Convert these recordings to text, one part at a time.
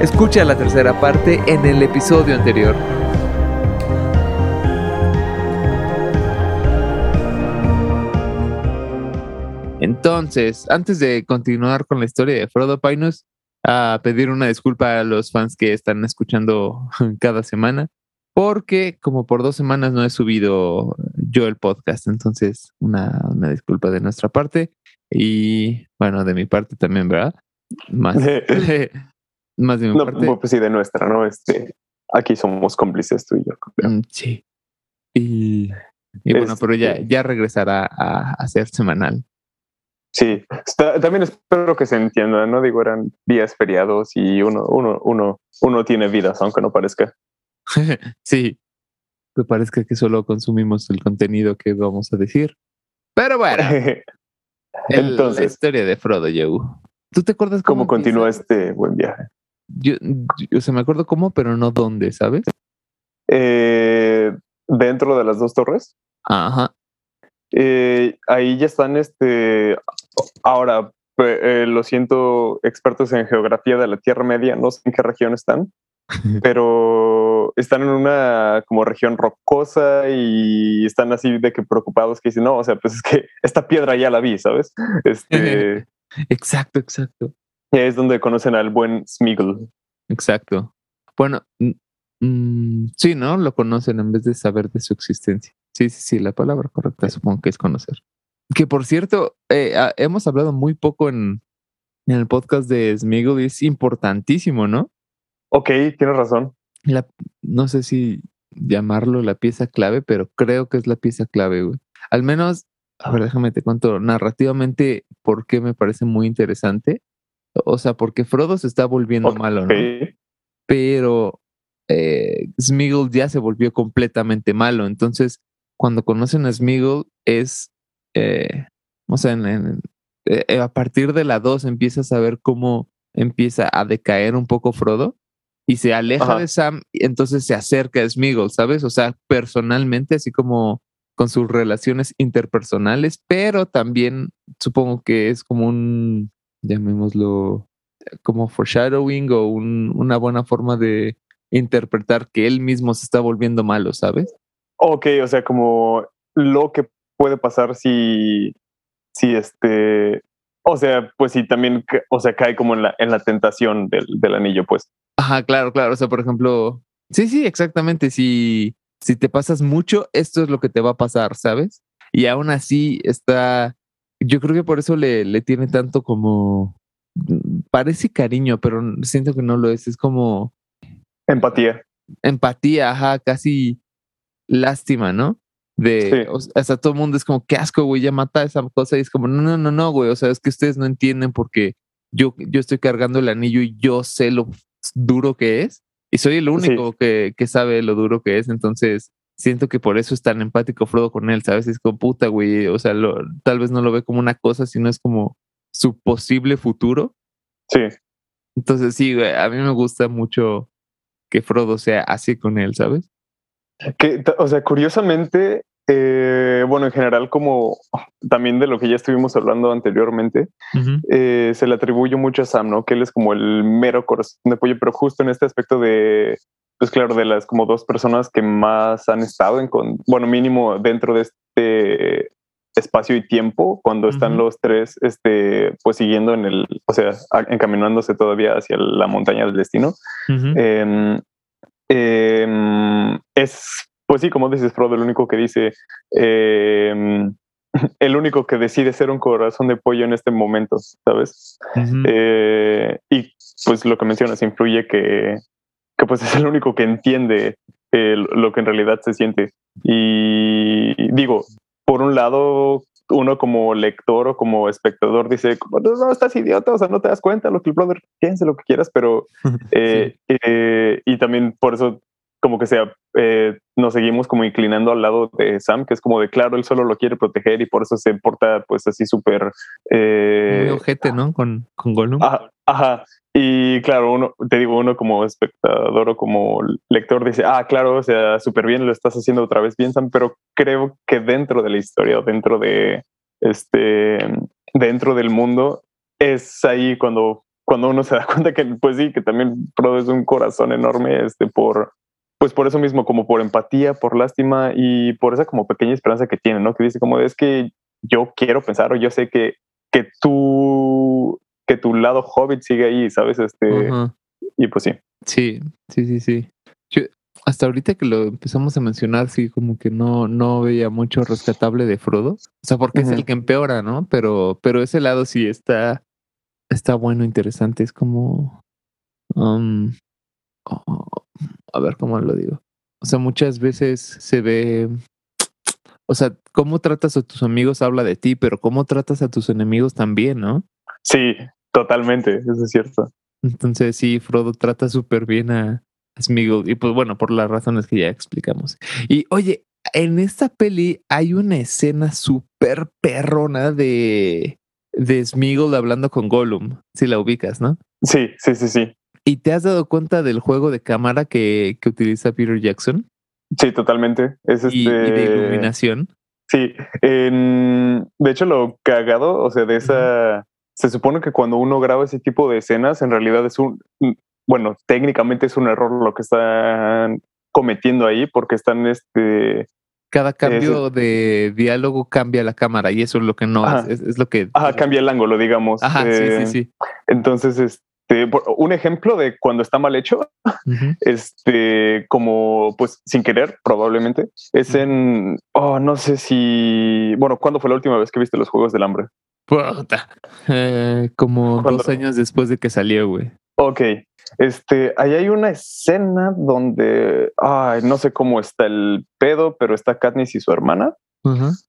Escucha la tercera parte en el episodio anterior. Entonces, antes de continuar con la historia de Frodo Pinus, a pedir una disculpa a los fans que están escuchando cada semana, porque como por dos semanas no he subido yo el podcast, entonces una, una disculpa de nuestra parte y bueno, de mi parte también, ¿verdad? Más, más de mi No, parte. pues sí, de nuestra, ¿no? Este, aquí somos cómplices tú y yo. creo. Mm, Sí. Y, y bueno, pero ya, Este- ya regresará a, a ser semanal. Sí, está- también espero que se entienda, ¿no? Digo, eran días feriados y uno, uno, uno, uno tiene vidas, aunque no parezca. sí. Que parezca que solo consumimos el contenido que vamos a decir. Pero bueno, el- la Entonces, historia de Frodo Yehu. ¿Tú te acuerdas cómo, ¿cómo continúa este buen viaje? Yo, yo- o sea, me acuerdo cómo, pero no dónde, ¿sabes? Eh, dentro de las dos torres, Ajá. eh, ahí ya están, este, ahora, eh, lo siento, expertos en geografía de la Tierra Media, no sé en qué región están, pero están en una como región rocosa y están así de que preocupados que dicen, no, o sea, pues es que esta piedra ya la vi, ¿sabes? Este, Exacto, exacto. Es donde conocen al buen Smeagol. Exacto. Bueno, mm, sí, ¿no? Lo conocen en vez de saber de su existencia. Sí, sí, sí, la palabra correcta supongo que es conocer. Que por cierto, eh, ah, hemos hablado muy poco en, en el podcast de Smiggle y es importantísimo, ¿no? Ok, tienes razón. La, no sé si llamarlo la pieza clave, pero creo que es la pieza clave, güey. Al menos, a ver, déjame te cuento narrativamente por qué me parece muy interesante. O sea, porque Frodo se está volviendo malo, ¿no? pero eh, Smeagol ya se volvió completamente malo. Entonces, cuando conocen a Smeagol es, eh, o sea, en- en- eh, a partir de la 2 empiezas a ver cómo empieza a decaer un poco Frodo y se aleja Ajá. de Sam y entonces se acerca a Smeagol, ¿sabes? O sea, personalmente, así como con sus relaciones interpersonales, pero también supongo que es como un, llamémoslo, como foreshadowing o un- una buena forma de interpretar que él mismo se está volviendo malo, ¿sabes? Ok, o sea, como lo que puede pasar si, si este, o sea, pues si también, o sea, cae como en la, en la tentación del, del anillo, pues. Ajá, claro, claro. O sea, por ejemplo, sí, sí, exactamente. Si, si te pasas mucho, esto es lo que te va a pasar, ¿sabes? Y aún así está, yo creo que por eso le, le tiene tanto como, mm, parece cariño, pero siento que no lo es. Es como Empatía. empatía, ajá, casi lástima, ¿no? De, Sí. o sea, hasta todo el mundo es como, qué asco, güey, ya mata esa cosa. Y es como, no, no, no, no, güey. O sea, es que ustedes no entienden porque yo, yo estoy cargando el anillo y yo sé lo duro que es. Y soy el único que, que sabe lo duro que es. Entonces, siento que por eso es tan empático Frodo con él, ¿sabes? Es como, puta, güey. O sea, lo- tal vez no lo ve como una cosa, sino es como su posible futuro. Sí. Entonces, sí, güey, a mí me gusta mucho que Frodo sea así con él, ¿sabes? Que, o sea, curiosamente, eh, bueno, en general, como también de lo que ya estuvimos hablando anteriormente, eh, se le atribuye mucho a Sam, ¿no? Que él es como el mero corazón de pollo, pero justo en este aspecto de, pues claro, de las como dos personas que más han estado en, con, bueno, mínimo dentro de este espacio y tiempo, cuando están los tres, este, pues siguiendo en el, o sea, encaminándose todavía hacia la montaña del destino. Em, em, es, pues sí, como dices, Frodo, el único que dice, em, el único que decide ser un corazón de pollo en este momento, ¿sabes? Eh, y pues lo que mencionas influye que, que pues es el único que entiende eh, lo que en realidad se siente. Y digo, por un lado, uno como lector o como espectador dice, no, no, estás idiota, o sea, no te das cuenta lo que el brother piense, lo que quieras, pero eh, eh, y también por eso como que sea, eh, nos seguimos como inclinando al lado de Sam, que es como de claro, él solo lo quiere proteger y por eso se porta pues así súper... eh, Muy ojete, ¿no? Con, con Gollum. Ajá, ajá. Y claro, uno, te digo, uno como espectador o como lector dice, ah, claro, o sea, súper bien, lo estás haciendo otra vez bien, Sam, pero creo que dentro de la historia o dentro de este, dentro del mundo, es ahí cuando cuando uno se da cuenta que, pues sí, que también Frodo es un corazón enorme, este, por, pues por eso mismo, como por empatía, por lástima y por esa como pequeña esperanza que tiene, ¿no? Que dice como es que yo quiero pensar o yo sé que, que tú, que tu lado hobbit sigue ahí, ¿sabes? Este, y pues sí. Sí, sí, sí, sí. hasta ahorita que lo empezamos a mencionar, sí, como que no, no veía mucho rescatable de Frodo. O sea, porque es el que empeora, ¿no? Pero, pero ese lado sí está, está bueno, interesante. Es como. Um, oh, a ver cómo lo digo. O sea, muchas veces se ve. O sea, cómo tratas a tus amigos habla de ti, pero cómo tratas a tus enemigos también, ¿no? Sí, totalmente, eso es cierto. Entonces, sí, Frodo trata súper bien a, Smiggle. Y pues bueno, por las razones que ya explicamos. Y oye, en esta peli hay una escena súper perrona de, de hablando con Gollum. Si la ubicas, ¿no? Sí, sí, sí, sí. ¿Y te has dado cuenta del juego de cámara que, que utiliza Peter Jackson? Sí, totalmente. Es y, de este iluminación. Sí, de hecho lo cagado, o sea, de esa, se supone que cuando uno graba ese tipo de escenas, en realidad es un, bueno, técnicamente es un error lo que están cometiendo ahí, porque están, este, cada cambio de diálogo cambia la cámara y eso es lo que no es, es, lo que. Ajá, cambia el ángulo, digamos. Ajá, sí, sí, eh, sí. Entonces, este, este, un ejemplo de cuando está mal hecho, este, como pues sin querer, probablemente, es en, oh, no sé si, bueno, ¿cuándo fue la última vez que viste los Juegos del Hambre? Eh, como dos años después de que salió, güey. Ok, este, ahí hay una escena donde, ay, no sé cómo está el pedo, pero está Katniss y su hermana.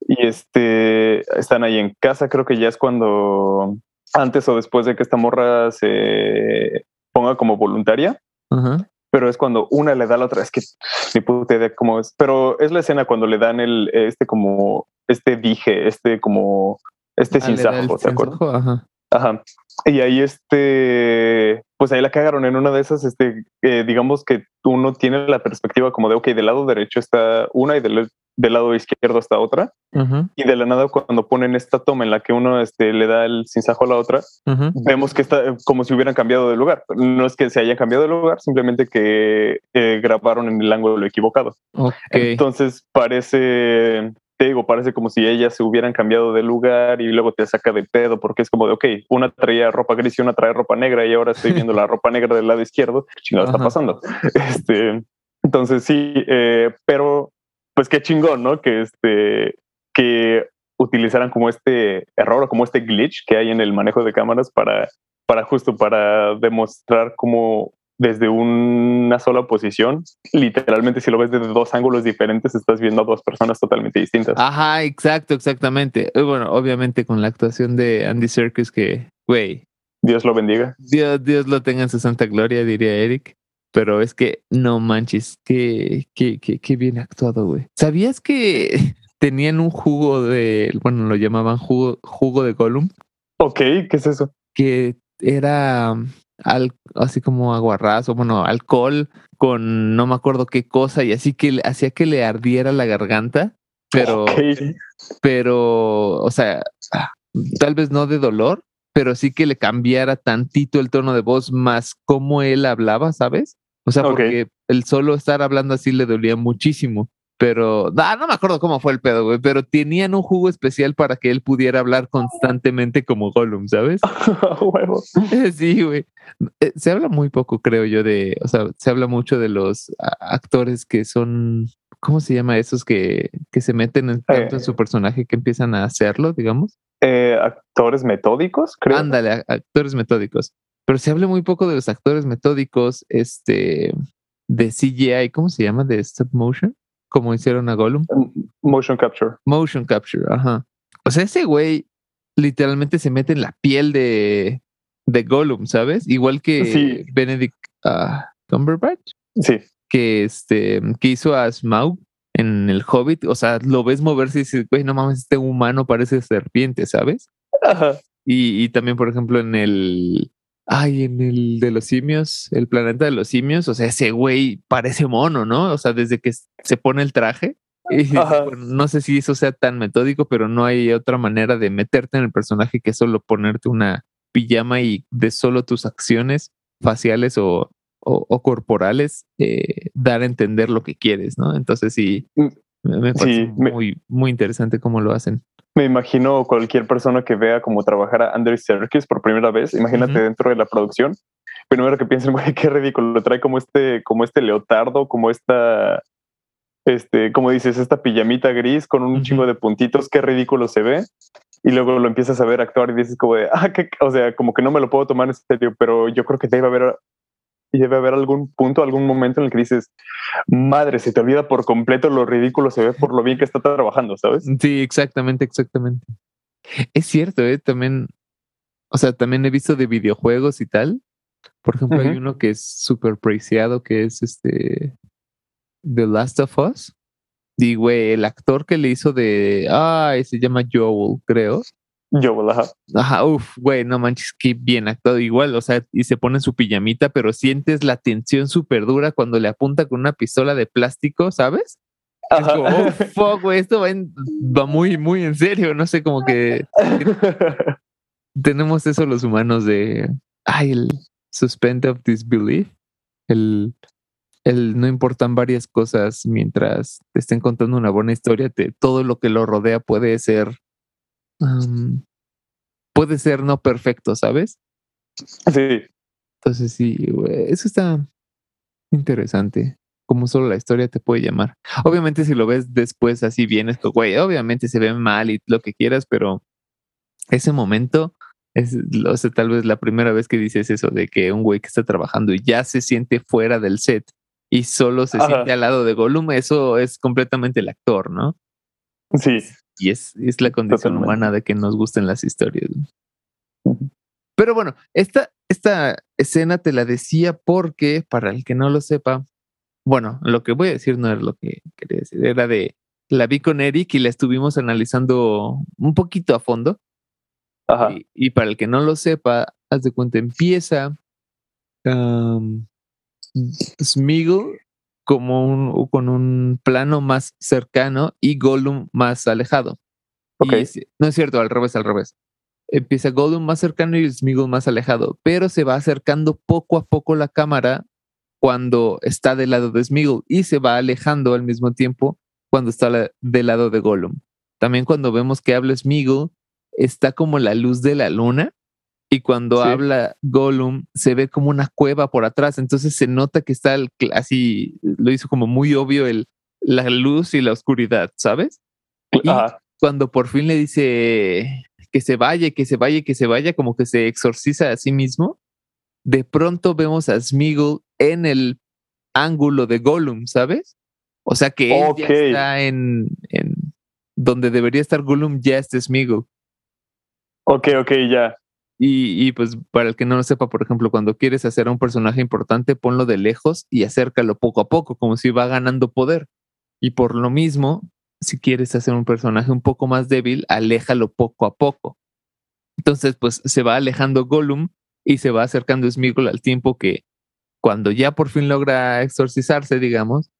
Y este, están ahí en casa, creo que ya es cuando antes o después de que esta morra se ponga como voluntaria. Pero es cuando una le da a la otra, es que ni puta idea cómo es, pero es la escena cuando le dan el, este como, este dije, este como, este ah, sinsajo, ¿te acuerdas? Ajá. Ajá. Y ahí este, pues ahí la cagaron en una de esas, este, eh, digamos que uno tiene la perspectiva como de, ok, del lado derecho está una y del, del lado izquierdo está otra. Y de la nada, cuando ponen esta toma en la que uno este, le da el cinzajo a la otra, vemos que está como si hubieran cambiado de lugar. No es que se hayan cambiado de lugar, simplemente que eh, grabaron en el ángulo equivocado. Entonces parece te digo, parece como si ellas se hubieran cambiado de lugar y luego te saca de pedo porque es como de, ok, una traía ropa gris y una trae ropa negra y ahora estoy viendo la ropa negra del lado izquierdo. ¿Qué chingado está pasando? Este, entonces sí, eh, pero pues qué chingón, ¿no? Que este, que utilizaran como este error o como este glitch que hay en el manejo de cámaras para, para justo para demostrar cómo desde una sola posición, literalmente si lo ves desde dos ángulos diferentes, estás viendo a dos personas totalmente distintas. Ajá, exacto, exactamente. Bueno, obviamente con la actuación de Andy Serkis que, güey. Dios lo bendiga. Dios, Dios lo tenga en su santa gloria, diría Eric. Pero es que no manches, qué, qué, qué, qué bien actuado, güey. ¿Sabías que tenían un jugo de, bueno, lo llamaban jugo, jugo de Gollum? Ok, ¿qué es eso? Que era al, así como aguarrazo, bueno, alcohol con no me acuerdo qué cosa y así que hacía que le ardiera la garganta, pero, pero, o sea, tal vez no de dolor, pero sí que le cambiara tantito el tono de voz más como él hablaba, ¿sabes? O sea, porque el solo estar hablando así le dolía muchísimo. Pero, ah, no me acuerdo cómo fue el pedo, güey, pero tenían un jugo especial para que él pudiera hablar constantemente como Gollum, ¿sabes? sí, güey. Eh, se habla muy poco, creo yo, de, o sea, se habla mucho de los actores que son, ¿cómo se llama esos que, que se meten en, tanto en su personaje que empiezan a hacerlo, digamos? Eh, actores metódicos, creo. Ándale, actores metódicos. Pero se habla muy poco de los actores metódicos, este, de CGI, ¿cómo se llama? De stop motion como hicieron a Gollum. Motion capture. Motion capture, ajá. O sea, ese güey literalmente se mete en la piel de, de Gollum, ¿sabes? Igual que Benedict uh, Cumberbatch. Sí. Que, este, que hizo a Smaug en el Hobbit. O sea, lo ves moverse y dices, güey, no mames, este humano parece serpiente, ¿sabes? Ajá. Y, y también, por ejemplo, en el Ay, en el de los simios, el planeta de los simios, o sea, ese güey parece mono, ¿no? O sea, desde que se pone el traje. Y, no sé si eso sea tan metódico, pero no hay otra manera de meterte en el personaje que solo ponerte una, pijama y de solo tus acciones faciales o, o, corporales eh, dar a entender lo que quieres, ¿no? Entonces sí, mm, me parece muy, muy interesante cómo lo hacen. Me imagino cualquier persona que vea cómo trabajar a Andrew Serkis por primera vez, imagínate dentro de la producción, primero que piensen, güey, qué ridículo, lo trae como este, como este leotardo, como esta, este, como dices, esta pijamita gris con un chingo de puntitos, qué ridículo se ve. Y luego lo empiezas a ver actuar y dices como de, ah, que, o sea, como que no me lo puedo tomar en serio, pero yo creo que debe haber y debe haber algún punto, algún momento en el que dices, madre, se te olvida por completo lo ridículo se ve por lo bien que está trabajando, ¿sabes? Sí, exactamente, exactamente. Es cierto, ¿eh? También, o sea, también he visto de videojuegos y tal. Por ejemplo, hay uno que es súper preciado, que es este The Last of Us. Y, güey, el actor que le hizo de, ah, se llama Joel, creo. Yo, ajá. Ajá, uff, güey, no manches, qué bien actuado. Igual, o sea, y se pone su pijamita, pero sientes la tensión súper dura cuando le apunta con una pistola de plástico, ¿sabes? Ajá. oh, fuck, güey, esto va, muy, muy en serio. No sé, como que tenemos eso los humanos de, ay, el suspend of disbelief, el, el no importan varias cosas mientras te estén contando una buena historia, te, todo lo que lo rodea puede ser puede ser no perfecto, ¿sabes? Sí. Entonces sí, eso está interesante. Como solo la historia te puede llamar. Obviamente, si lo ves después así bien, esto, güey, obviamente se ve mal y lo que quieras, pero ese momento es, o sea, tal vez la primera vez que dices eso de que un güey que está trabajando y ya se siente fuera del set y solo se siente al lado de Gollum, eso es completamente el actor, ¿no? Sí. Y es, es la condición humana de que nos gusten las historias. Pero bueno, esta, esta escena te la decía porque, para el que no lo sepa, bueno, lo que voy a decir no es lo que quería decir, era de, la vi con Eric y la estuvimos analizando un poquito a fondo. Y, para el que no lo sepa, haz de cuenta, empieza um, Smiggle como un, con un plano más cercano y Gollum más alejado. no es cierto, al revés, al revés. Empieza Gollum más cercano y Smeagol más alejado, pero se va acercando poco a poco la cámara cuando está del lado de Smeagol y se va alejando al mismo tiempo cuando está del lado de Gollum. También cuando vemos que habla Smeagol, está como la luz de la luna y cuando habla Gollum se ve como una cueva por atrás, entonces se nota que está así, lo hizo como muy obvio el, la luz y la oscuridad, ¿sabes? Y cuando por fin le dice que se vaya, que se vaya, que se vaya, como que se exorciza a sí mismo, de pronto vemos a Smeagol en el ángulo de Gollum, ¿sabes? O sea que él ya está en, en, donde debería estar Gollum, ya está Smeagol. Ok, ok, ya. Y, pues para el que no lo sepa, por ejemplo, cuando quieres hacer a un personaje importante, ponlo de lejos y acércalo poco a poco, como si va ganando poder. Y por lo mismo, si quieres hacer un personaje un poco más débil, aléjalo poco a poco. Entonces, pues se va alejando Gollum y se va acercando Smeagol al tiempo que cuando ya por fin logra exorcizarse, digamos,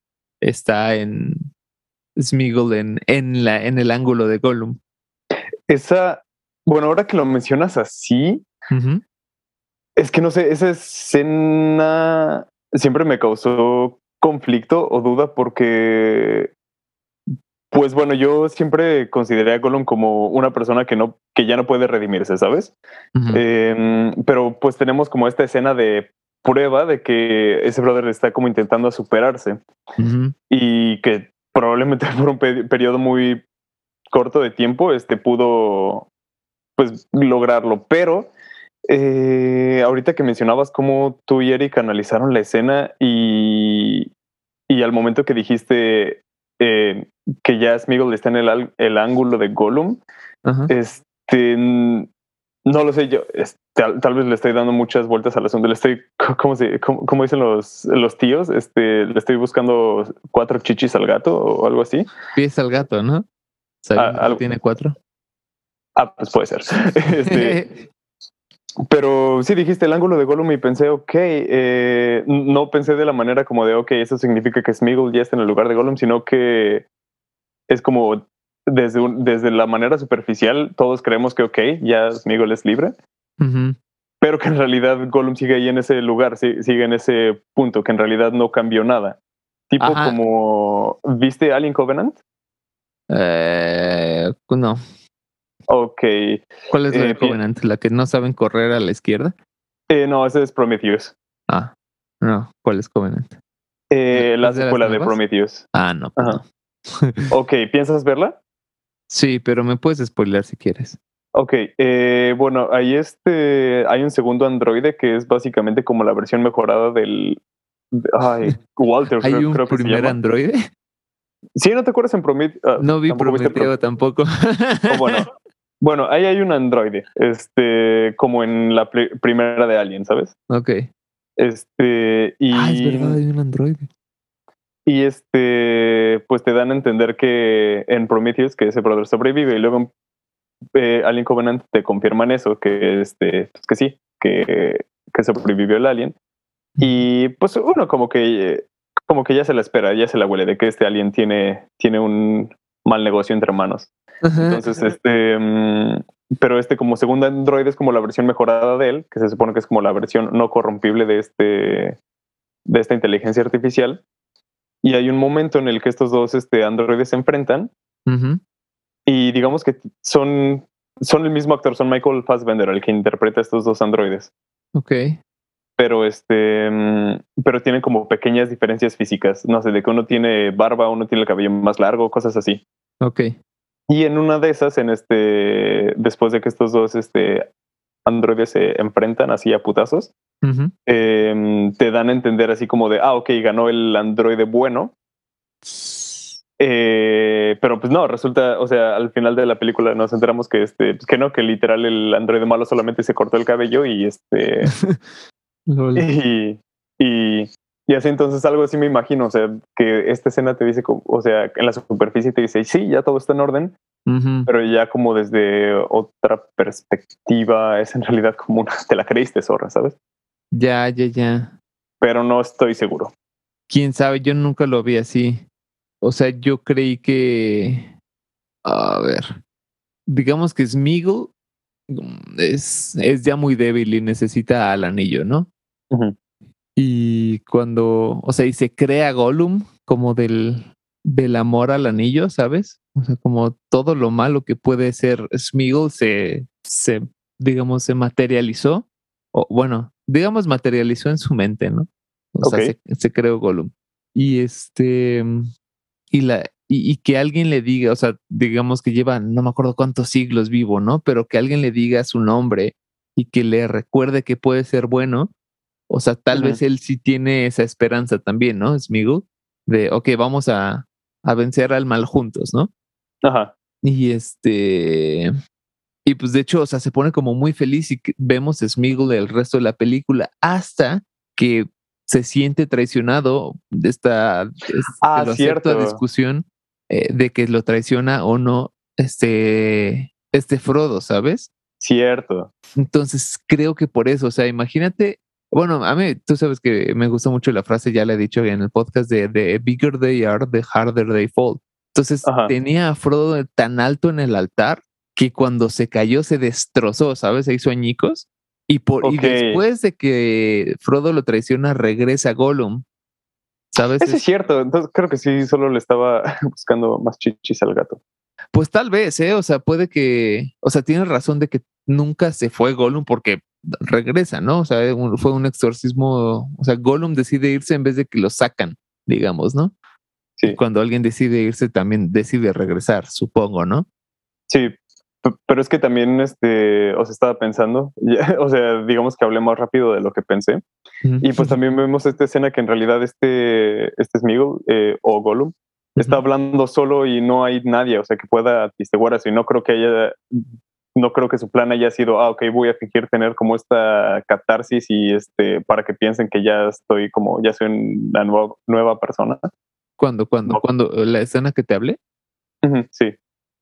está en Smeagol en, en, en el ángulo de Gollum. Esa, bueno, ahora que lo mencionas así, es que no sé, esa escena siempre me causó conflicto o duda porque, pues bueno, yo siempre consideré a Gollum como una persona que no, que ya no puede redimirse, ¿sabes? Em, pero pues tenemos como esta escena de prueba de que ese brother está como intentando superarse y que probablemente por un periodo muy corto de tiempo este pudo pues lograrlo. Pero eh, ahorita que mencionabas cómo tú y Eric analizaron la escena y, y al momento que dijiste eh, que ya Smeagol está en el, el ángulo de Gollum, este, no lo sé, yo tal, vez le estoy dando muchas vueltas al asunto, le estoy, ¿cómo, se, cómo, dicen los, los tíos? Este, le estoy buscando cuatro chichis al gato o algo así. Pies al gato, ¿no? Ah, ¿Tiene cuatro? Ah, pues puede ser. Este, pero sí dijiste el ángulo de Gollum y pensé, ok, eh, no pensé de la manera como de, ok, eso significa que Smeagol ya está en el lugar de Gollum, sino que es como desde, desde la manera superficial, todos creemos que, ok, ya Smeagol es libre. Ujú. pero que en realidad Gollum sigue ahí en ese lugar, sí- sigue en ese punto, que en realidad no cambió nada. Tipo Ajá. como, ¿viste Alien Covenant? Eh, no. Ok, ¿Cuál es la Eh, de. Covenant? ¿La que no saben correr a la izquierda? Eh, no, ese es Prometheus. Ah, no. ¿Cuál es Covenant? Eh, la ¿Es de secuela de nuevas? Prometheus. Ah, no. pues Ajá. no. Ok, ¿piensas verla? Sí, pero me puedes spoiler si quieres. Ok, eh, bueno, hay este, hay un segundo androide que es básicamente como la versión mejorada del, de- ay, Walter, ¿Hay creo, un creo que se primer androide? Sí, ¿no te acuerdas en Prometheus? Ah, No vi tampoco Prometeo tampoco. Pro- oh, bueno, bueno, ahí hay un androide, este, como en la pri- primera de Alien, ¿sabes? ok. Este, y, Ah, es verdad, hay un androide. y este, pues te dan a entender que en Prometheus que ese brother sobrevive y luego en eh, Alien Covenant te confirman eso, que este, pues que sí, que, que sobrevivió el alien. Y pues uno como que como que ya se la espera, ya se la huele de que este alien tiene, tiene un mal negocio entre manos. Entonces, este, mm, pero este como segundo androide es como la versión mejorada de él, que se supone que es como la versión no corrompible de este, de esta inteligencia artificial. Y hay un momento en el que estos dos este, androides se enfrentan y digamos que son, son el mismo actor, son Michael Fassbender el que interpreta a estos dos androides. Ok. Pero este, mm, pero tienen como pequeñas diferencias físicas. No sé, de que uno tiene barba, uno tiene el cabello más largo, cosas así. Ok. Y en una de esas, en este, después de que estos dos este, androides se enfrentan así a putazos, em, te dan a entender así como de, ah, ok, ganó el androide bueno. Eh, pero pues no, resulta, o sea, al final de la película nos enteramos que este, pues que no, que literal el androide malo solamente se cortó el cabello y este. y, y, y así entonces algo así me imagino, o sea, que esta escena te dice, o sea, en la superficie te dice, sí, ya todo está en orden, pero ya como desde otra perspectiva es en realidad como una, te la creíste zorra, ¿sabes? Ya, ya, ya. Pero no estoy seguro. Quién sabe, yo nunca lo vi así. O sea, yo creí que. A ver. Digamos que Smeagol mm, es, es ya muy débil y necesita al anillo, ¿no? Y cuando. O sea, y se crea Gollum como del, del amor al anillo, ¿sabes? O sea, como todo lo malo que puede ser Smeagol se, se digamos, se materializó. O bueno, digamos, materializó en su mente, ¿no? O sea, se creó Gollum. Y este. Y, la, y, y que alguien le diga, o sea, digamos que lleva no me acuerdo cuántos siglos vivo, ¿no? Pero que alguien le diga su nombre y que le recuerde que puede ser bueno. O sea, tal vez él sí tiene esa esperanza también, ¿no? Smeagol, de, ok, vamos a, a vencer al mal juntos, ¿no? Ajá. Y este. Y pues de hecho, o sea, se pone como muy feliz y vemos a Smeagol el resto de la película hasta que se siente traicionado de esta es- Ah, que lo acepto a cierto. discusión eh, de que lo traiciona o no este, este Frodo, ¿sabes? Cierto. Entonces creo que por eso, o sea, imagínate, bueno, a mí tú sabes que me gusta mucho la frase, ya la he dicho en el podcast de, de bigger they are, the harder they fall. Entonces Ajá. tenía a Frodo tan alto en el altar que cuando se cayó se destrozó, ¿sabes? Se hizo añicos. Y, por, y después de que Frodo lo traiciona, regresa Gollum. ¿Sabes? Ese es cierto. Entonces creo que sí, solo le estaba buscando más chichis al gato. Pues tal vez, ¿eh? O sea, puede que, o sea, tienes razón de que nunca se fue Gollum porque regresa, ¿no? O sea, un- fue un exorcismo, o sea, Gollum decide irse en vez de que lo sacan, digamos, ¿no? Sí. Y cuando alguien decide irse, también decide regresar, supongo, ¿no? Sí, pero es que también, este, o sea, estaba pensando, ya, o sea, digamos que hablé más rápido de lo que pensé. Y pues también vemos esta escena que en realidad este, este Smeagol eh, o Gollum está hablando solo y no hay nadie, o sea, que pueda atestiguar. Y no creo que haya, no creo que su plan haya sido, ah, ok, voy a fingir tener como esta catarsis y este, para que piensen que ya estoy como, ya soy una nueva, nueva persona. ¿Cuándo, cuándo, No. cuándo? ¿La escena que te hablé? Sí,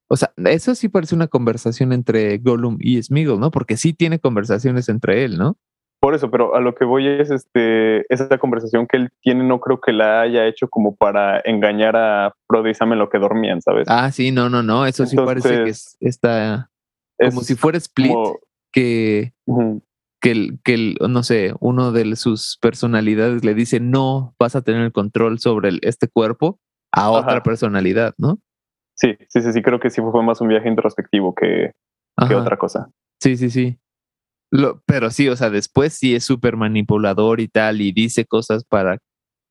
O sea, eso sí parece una conversación entre Gollum y Smeagol, ¿no? Porque sí tiene conversaciones entre él, ¿no? por eso, pero a lo que voy es este, esa conversación que él tiene, no creo que la haya hecho como para engañar a Frodo y Sam en lo que dormían, ¿sabes? Ah, sí, no, no, no, eso sí parece que es- está como si fuera Split. como- que, que, el, que el, no sé, uno de sus personalidades le dice, no vas a tener el control sobre este cuerpo a otra personalidad, ¿no? Sí, sí, sí, sí, creo que sí fue más un viaje introspectivo que, que otra cosa. Sí, sí, sí. Lo, pero sí, o sea, después sí es súper manipulador y tal, y dice cosas para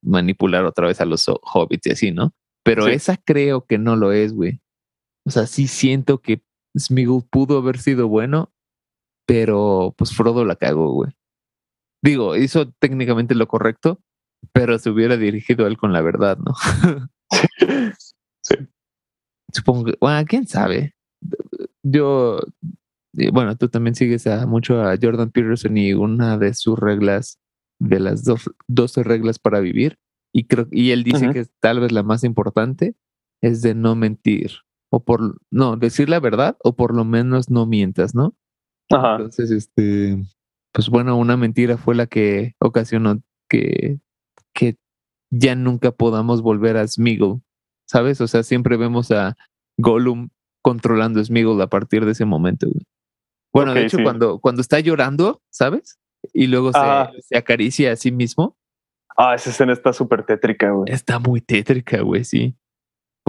manipular otra vez a los hobbits y así, ¿no? Pero esa creo que no lo es, güey. O sea, sí siento que Smiggle pudo haber sido bueno, pero pues Frodo la cagó, güey. Digo, hizo técnicamente lo correcto, pero se hubiera dirigido a él con la verdad, ¿no? sí. Supongo que, bueno, quién sabe. Yo, bueno, tú también sigues a, mucho a Jordan Peterson y una de sus reglas, de las dos, 12 reglas para vivir, y creo, y él dice que tal vez la más importante es de no mentir o por, no, decir la verdad o por lo menos no mientas, ¿no? Ajá. Entonces, este, pues bueno, una mentira fue la que ocasionó que, que ya nunca podamos volver a Smiggle, ¿sabes? O sea, siempre vemos a Gollum controlando a Smiggle a partir de ese momento. Bueno, de hecho, cuando, cuando está llorando, ¿sabes? Y luego se, se, acaricia a sí mismo. Ah, esa escena está súper tétrica, güey. Está muy tétrica, güey, sí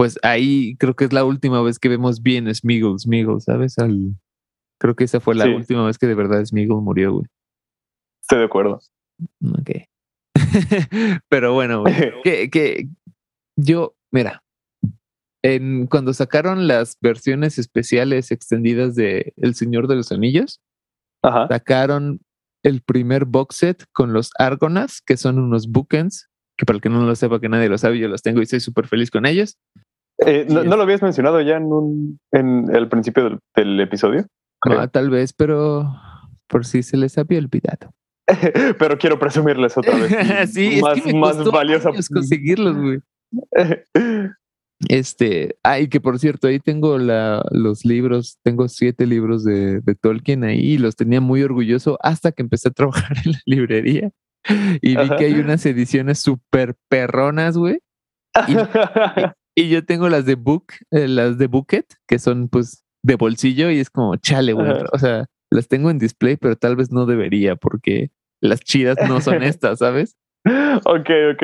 pues ahí creo que es la última vez que vemos bien Smeagol, Smeagol, ¿sabes? Al, creo que esa fue la última vez que de verdad Smeagol murió, güey. Estoy de acuerdo. Ok. Pero bueno, que, que yo, mira, en, cuando sacaron las versiones especiales extendidas de El Señor de los Anillos, sacaron el primer box set con los Argonas, que son unos bookends, que para el que no lo sepa, que nadie lo sabe, yo los tengo y estoy súper feliz con ellos. Eh, no, lo habías mencionado ya en, un, en el principio del, episodio? Ah, tal vez, pero por si se les había olvidado. pero quiero presumirles otra vez. sí, más, es que me más valiosa. conseguirlos, güey. Este, ay, que por cierto, ahí tengo la, los libros, tengo siete libros de, de, Tolkien ahí y los tenía muy orgulloso hasta que empecé a trabajar en la librería y vi que hay unas ediciones súper perronas, güey. Y, Y yo tengo las de Book, eh, las de Bucket, que son pues de bolsillo y es como, chale, güey. O sea, las tengo en display, pero tal vez no debería porque las chidas no son estas, ¿sabes? ok, ok.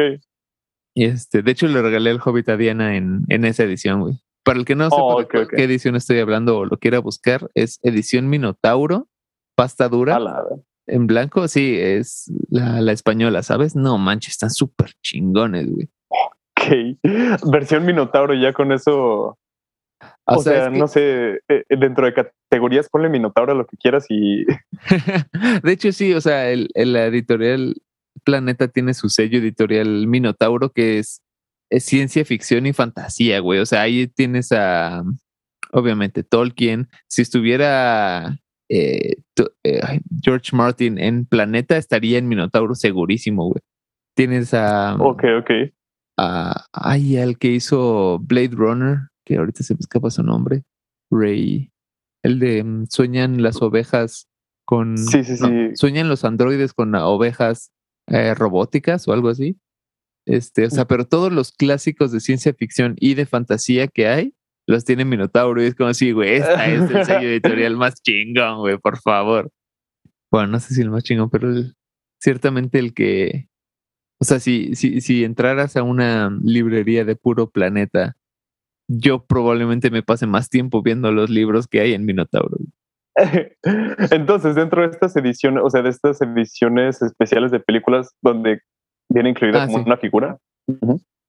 Y este, de hecho le regalé el Hobbit a Diana en, en esa edición, güey. Para el que no sepa oh, qué edición estoy hablando o lo quiera buscar, es edición Minotauro, pasta dura. En blanco, sí, es la, la española, ¿sabes? No manches, están súper chingones, güey. Versión Minotauro, ya con eso. O, sea, no sé, eh, dentro de categorías ponle Minotauro lo que quieras y. de hecho, sí, o sea, el, editorial Planeta tiene su sello editorial Minotauro, que es, es ciencia ficción y fantasía, güey. O sea, ahí tienes a. Obviamente, Tolkien. Si estuviera eh, eh, George Martin en Planeta, estaría en Minotauro segurísimo, güey. Tienes a. Ok, ok a, ay, al que hizo Blade Runner, que ahorita se me escapa su nombre, Ray, el de mm, sueñan las ovejas con... Sí, sí, sí. Sueñan los androides con ovejas eh, robóticas o algo así. Este, o sea, pero todos los clásicos de ciencia ficción y de fantasía que hay, los tiene Minotauro y es como si, güey, esta es el sello editorial más chingón, güey, por favor. Bueno, no sé si el más chingón, pero ciertamente el que o sea, si, si, si entraras a una librería de puro planeta, yo probablemente me pase más tiempo viendo los libros que hay en Minotauro. Entonces, dentro de estas ediciones, o sea, de estas ediciones especiales de películas donde viene incluida ah, como una figura.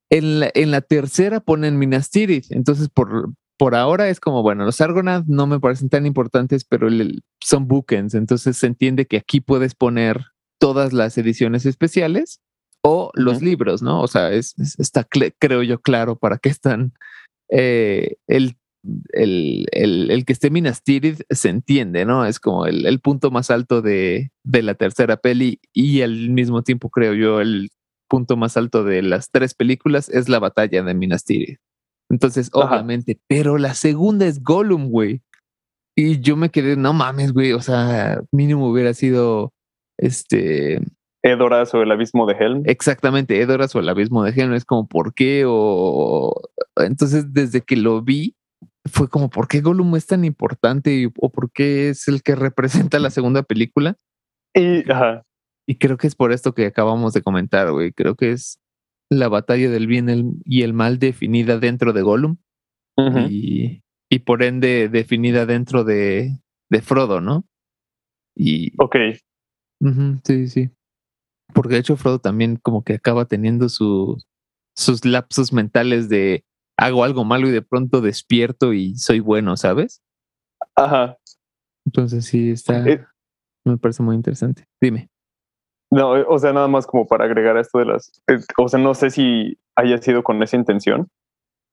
en, la, en la tercera ponen Minas Tirith, entonces por, por ahora es como, bueno, los Argonauts no me parecen tan importantes, pero son bookends, entonces se entiende que aquí puedes poner todas las ediciones especiales o los libros, ¿no? O sea, es, está, creo yo, claro para qué están. Eh, el, el, el, que esté Minas Tirith se entiende, ¿no? Es como el, punto más alto de, de, la tercera peli y al mismo tiempo, creo yo, el punto más alto de las tres películas es la batalla de Minas Tirith. Entonces, obviamente, pero la segunda es Gollum, güey. Y yo me quedé, no mames, güey, o sea, mínimo hubiera sido este Edoras o el abismo de Helm. Exactamente, Edoras o el abismo de Helm. Es como, ¿por qué? O entonces, desde que lo vi, fue como, ¿por qué Gollum es tan importante? ¿O por qué es el que representa la segunda película? Y, ajá. Y creo que es por esto que acabamos de comentar, güey. Creo que es la batalla del bien y el mal definida dentro de Gollum. y, y, por ende definida dentro de, de Frodo, ¿no? Y, ok. sí, sí. Porque de hecho Frodo también como que acaba teniendo sus lapsos mentales de hago algo malo y de pronto despierto y soy bueno, ¿sabes? Ajá. Entonces sí, está... Eh, me parece muy interesante. Dime. No, eh, o sea, nada más como para agregar esto de las... Eh, o sea, no sé si haya sido con esa intención,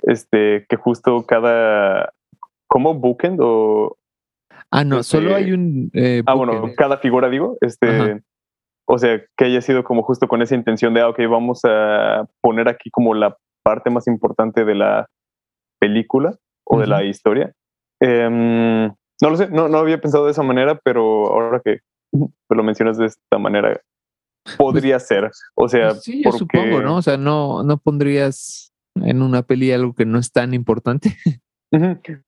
este, que justo cada... ¿Cómo bookend o...? Ah, no, solo este, hay un... ah, bueno, cada figura digo, este... O sea, que haya sido como justo con esa intención de, ah, ok, vamos a poner aquí como la parte más importante de la película o de la historia. Em, no lo sé, no, no había pensado de esa manera, pero ahora que lo mencionas de esta manera, podría pues, ser. O sea, pues sí, yo supongo, ¿no? O sea, no, no pondrías en una peli algo que no es tan importante.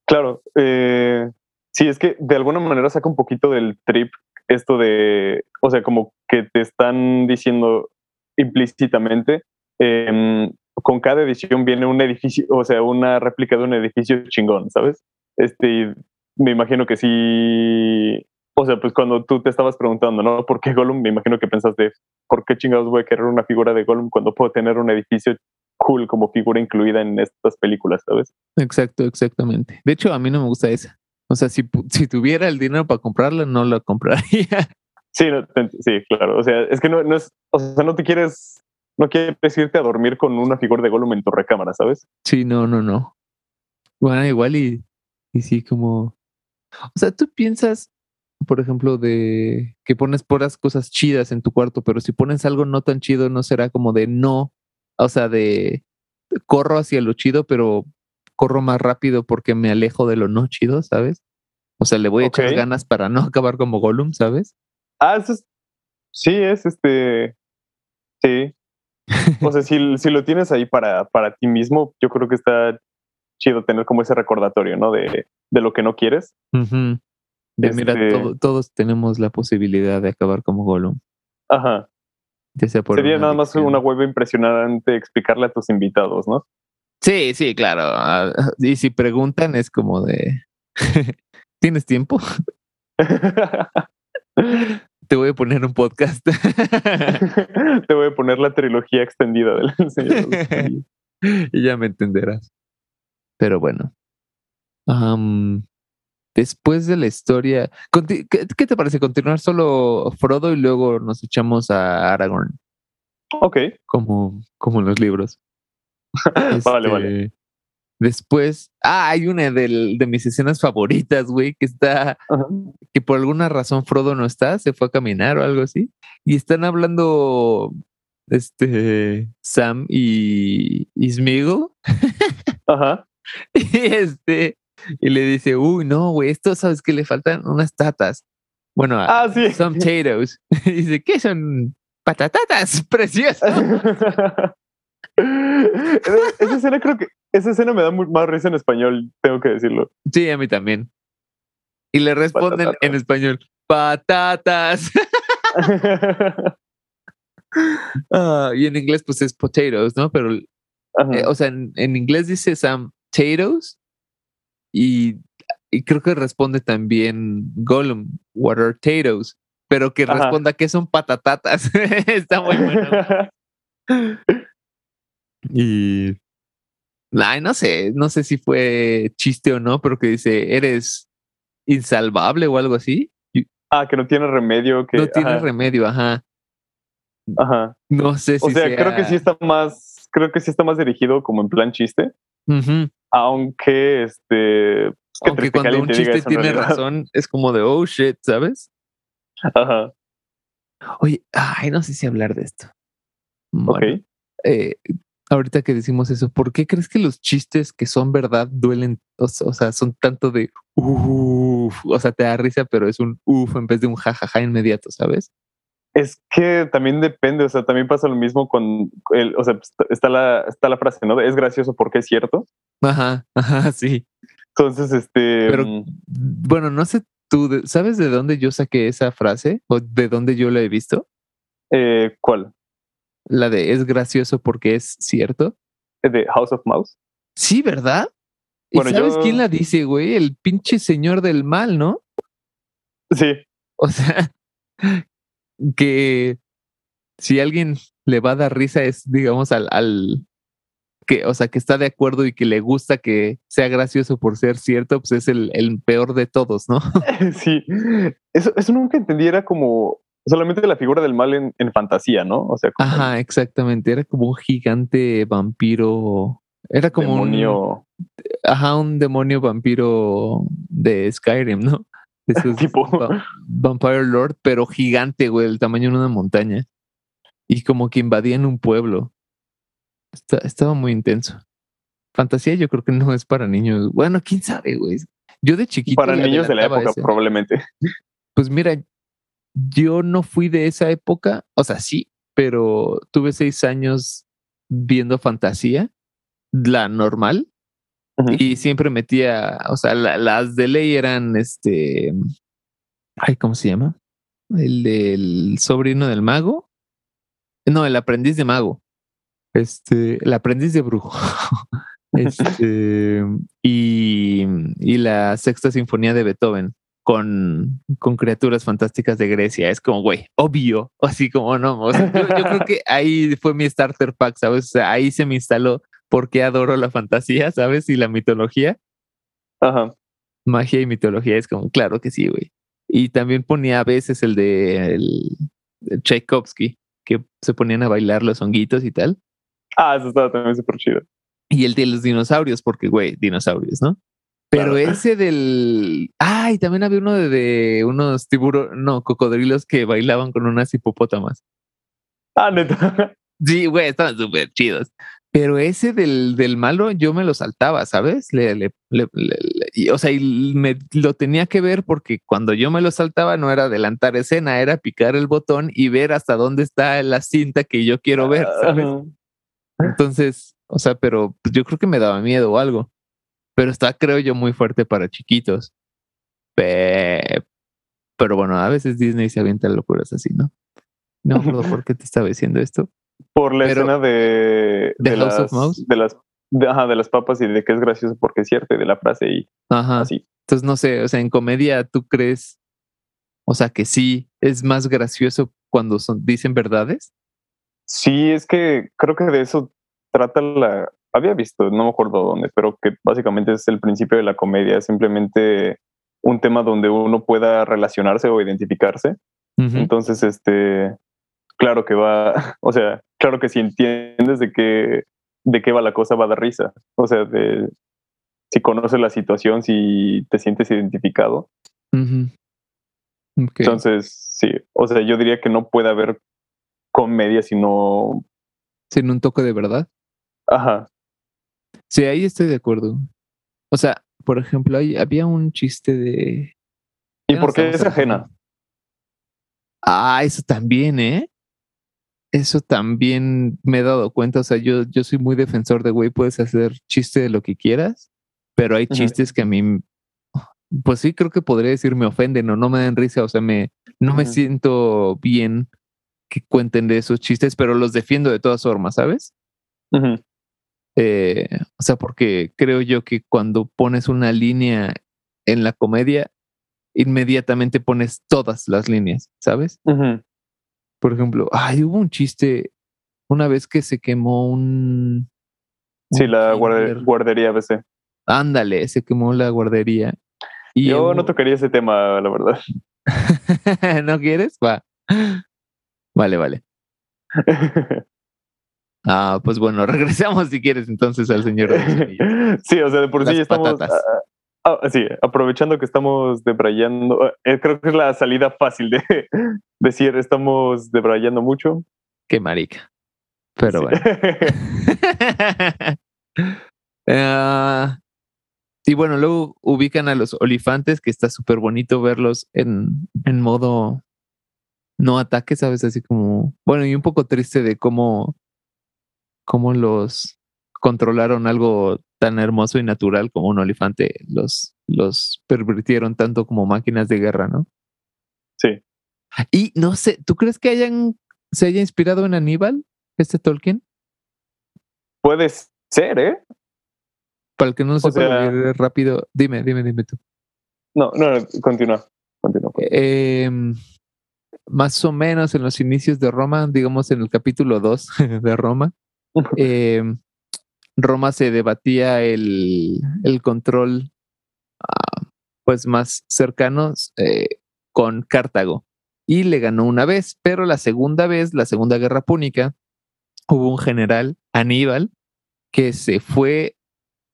Claro. Eh, sí, es que de alguna manera saca un poquito del trip esto de, o sea, como que te están diciendo implícitamente, eh, con cada edición viene un edificio, o sea, una réplica de un edificio chingón, ¿sabes? Este, me imagino que sí, o sea, pues cuando tú te estabas preguntando, ¿no? ¿Por qué Gollum? Me imagino que pensaste, ¿por qué chingados voy a querer una figura de Gollum cuando puedo tener un edificio cool como figura incluida en estas películas, ¿sabes? Exacto, exactamente. De hecho, a mí no me gusta esa. O sea, si, si tuviera el dinero para comprarla, no la compraría. Sí, sí, claro. O sea, es que no, no es, o sea, no te quieres no quieres irte a dormir con una figura de Gollum en tu recámara, ¿sabes? Sí, no, no, no. Bueno, igual y, y sí, como. O sea, tú piensas, por ejemplo, de que pones puras cosas chidas en tu cuarto, pero si pones algo no tan chido, no será como de no. O sea, de corro hacia lo chido, pero corro más rápido porque me alejo de lo no chido, ¿sabes? O sea, le voy a echar ganas para no acabar como Gollum, ¿sabes? Ah, eso es. Sí, es este. Sí. O sea, si, si lo tienes ahí para, para ti mismo, yo creo que está chido tener como ese recordatorio, ¿no? De, de lo que no quieres. mira, este todos tenemos la posibilidad de acabar como Gollum. Ajá. Sería nada más una web impresionante explicarle a tus invitados, ¿no? Sí, sí, claro. Ah, y si preguntan es como de, ¿tienes tiempo? Te voy a poner un podcast. Te voy a poner la trilogía extendida del Señor Y ya me entenderás. Pero bueno. después de la historia, ¿qué, te parece continuar solo Frodo y luego nos echamos a Aragorn? Ok. Como, como en los libros. vale, vale. Este, Después, ah, hay una de, de mis escenas favoritas, güey, que está, que por alguna razón Frodo no está, se fue a caminar o algo así, y están hablando, este, Sam y, Ismigo. Ajá. y este, y le dice, uy, no, güey, esto sabes que le faltan unas tatas. Bueno, ah, sí. some potatoes. y dice, ¿qué son? Patatatas, preciosas. esa escena creo que esa escena me da más risa en español, tengo que decirlo. Sí, a mí también. Y le responden en español, patatas. Ah, y en inglés pues es potatoes, ¿no? Pero, eh, o sea, en, inglés dice Sam potatoes y, y, creo que responde también Gollum, what are potatoes? Pero que responda que son patatatas. Está muy bueno. Y. Ay, no sé, no sé si fue chiste o no, pero que dice, eres insalvable o algo así. Ah, que no tiene remedio. Que, no tiene remedio, ajá. Ajá. No sé si. O sea, creo que sí está más, creo que sí está más dirigido como en plan chiste. Aunque este. Aunque cuando un chiste tiene razón, es como de oh shit, ¿sabes? Ajá. Oye, ay, no sé si hablar de esto. ok. Eh, ahorita que decimos eso, ¿por qué crees que los chistes que son verdad duelen? O, sea, son tanto de uff, o sea, te da risa, pero es un uff en vez de un jajaja inmediato, ¿sabes? Es que también depende, o sea, también pasa lo mismo con el, o sea, está la, está la frase, ¿no? Es gracioso porque es cierto. Ajá, ajá, sí. Entonces, este. Pero, mm, bueno, no sé tú, ¿sabes de dónde yo saqué esa frase? ¿O de dónde yo la he visto? eh, ¿Cuál? La de es gracioso porque es cierto. ¿De House of Mouse? Sí, ¿verdad? ¿Y sabes yo- quién la dice, güey? El pinche señor del mal, ¿no? Sí. O sea, que si alguien le va a dar risa es, digamos, al, al que, o sea, que está de acuerdo y que le gusta que sea gracioso por ser cierto, pues es el, el peor de todos, ¿no? sí. Eso, eso nunca entendí. Era como solamente la figura del mal en, en fantasía, ¿no? O sea, como Ajá, exactamente. Era como un gigante vampiro. Era como un, demonio ajá, un demonio vampiro de Skyrim, ¿no? De esos tipo. va- Vampire Lord, pero gigante, güey, el tamaño de una montaña. Y como que invadían un pueblo. Está- estaba muy intenso. Fantasía yo creo que no es para niños. Bueno, quién sabe, güey. Yo de chiquito. Para niños de la época, ese. probablemente. Pues mira, yo no fui de esa época, o sea, sí, pero tuve seis años viendo fantasía, la normal, y siempre metía, o sea, la- las de ley eran este, ay, ¿cómo se llama? El del sobrino del mago. No, el aprendiz de mago. Este, el aprendiz de brujo. Este, y, y la sexta sinfonía de Beethoven con, con criaturas fantásticas de Grecia. Es como, güey, obvio. Así como no. o sea, yo, yo creo que ahí fue mi starter pack, ¿sabes? O sea, ahí se me instaló porque adoro la fantasía, ¿sabes? Y la mitología. Ajá. Magia y mitología es como, claro que sí, güey. Y también ponía a veces el de el, de Tchaikovsky, que se ponían a bailar los honguitos y tal. Ah, eso estaba también súper chido. Y el de los dinosaurios, porque, güey, dinosaurios, ¿no? Pero Claro. ese del. Ay, también había uno de, de unos tiburones, no, cocodrilos que bailaban con unas hipopótamas. Ah, neta. Sí, güey, estaban súper chidos. Pero ese del, del malo yo me lo saltaba, ¿sabes? Le, le- le- y, o sea, y me lo tenía que ver porque cuando yo me lo saltaba no era adelantar escena, era picar el botón y ver hasta dónde está la cinta que yo quiero ver, ¿sabes? Entonces, o sea, pero pues, yo creo que me daba miedo o algo. Pero está, creo yo, muy fuerte para chiquitos. Pe- Pero bueno, a veces Disney se avienta locuras así, ¿no? No me por qué te estaba diciendo esto. Por la Pero- escena de, ¿De de House of las, Mouse? de las de, ajá, de las papas y de que es gracioso porque es cierto y de la frase y Ajá. así. Entonces, no sé, o sea, en comedia, ¿tú crees? O sea, que sí, es más gracioso cuando son, dicen verdades. Sí, es que creo que de eso trata la. Había visto, no me acuerdo dónde, pero que básicamente es el principio de la comedia, es simplemente un tema donde uno pueda relacionarse o identificarse. Entonces, este, claro que va, o sea, claro que si entiendes de qué, de qué va la cosa, va a dar risa. O sea, de si conoces la situación, si te sientes identificado. Entonces, sí, o sea, yo diría que no puede haber comedia si no, Sin un toque de verdad. ajá, Sí, ahí estoy de acuerdo. O sea, por ejemplo, hay, había un chiste de. ¿Y por qué es ajena? Ah, eso también, ¿eh? Eso también me he dado cuenta. O sea, yo, yo soy muy defensor de, güey, puedes hacer chiste de lo que quieras, pero hay chistes que a mí, pues sí, creo que podría decir me ofenden o no me dan risa. O sea, me, no me siento bien que cuenten de esos chistes, pero los defiendo de todas formas, ¿sabes? Eh, o sea, porque creo yo que cuando pones una línea en la comedia, inmediatamente pones todas las líneas, ¿sabes? Por ejemplo, ay, hubo un chiste una vez que se quemó un. Sí, la guardería ABC. Ándale, se quemó la guardería. Y Yo hubo- no tocaría ese tema, la verdad. ¿No quieres? Va. Vale, vale. Ah, pues bueno, regresamos si quieres entonces al señor de los anillos. sí, o sea, de por sí estamos. patatas. ah, ah, sí, aprovechando que estamos debrayando. ah, eh, creo que es la salida fácil de decir estamos debrayando mucho. Qué marica. Pero Sí. bueno. Ah, y bueno, luego ubican a los olifantes, que está súper bonito verlos en, en modo no ataque, ¿sabes? Así como, bueno, y un poco triste de cómo, cómo los, controlaron algo tan hermoso y natural como un olifante, los, los pervirtieron tanto como máquinas de guerra, ¿no? Sí. Y no sé, ¿tú crees que hayan, se haya inspirado en Aníbal, este Tolkien? Puede ser, ¿eh? Para el que no lo sepa rápido, dime, dime, dime tú. No, no, continúa, continúa. Eh, más o menos en los inicios de Roma, digamos en el capítulo 2 de Roma, eh, Roma se debatía el, el control uh, pues más cercano eh, con Cartago y le ganó una vez, pero la segunda vez, la segunda guerra púnica, hubo un general, Aníbal, que se fue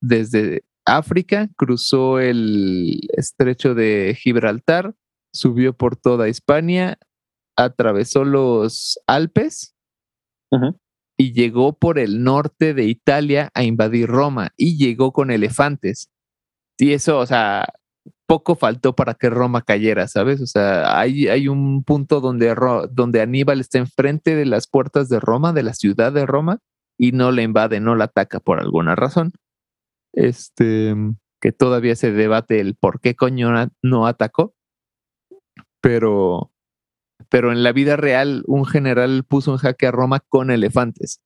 desde África, cruzó el estrecho de Gibraltar, subió por toda Hispania, atravesó los Alpes y llegó por el norte de Italia a invadir Roma y llegó con elefantes. Y eso, o sea, poco faltó para que Roma cayera, ¿sabes? O sea, hay, hay un punto donde, donde Aníbal está enfrente de las puertas de Roma, de la ciudad de Roma, y no le invade, no la ataca por alguna razón. Este, que todavía se debate el por qué coño no atacó, pero pero en la vida real un general puso un jaque a Roma con elefantes.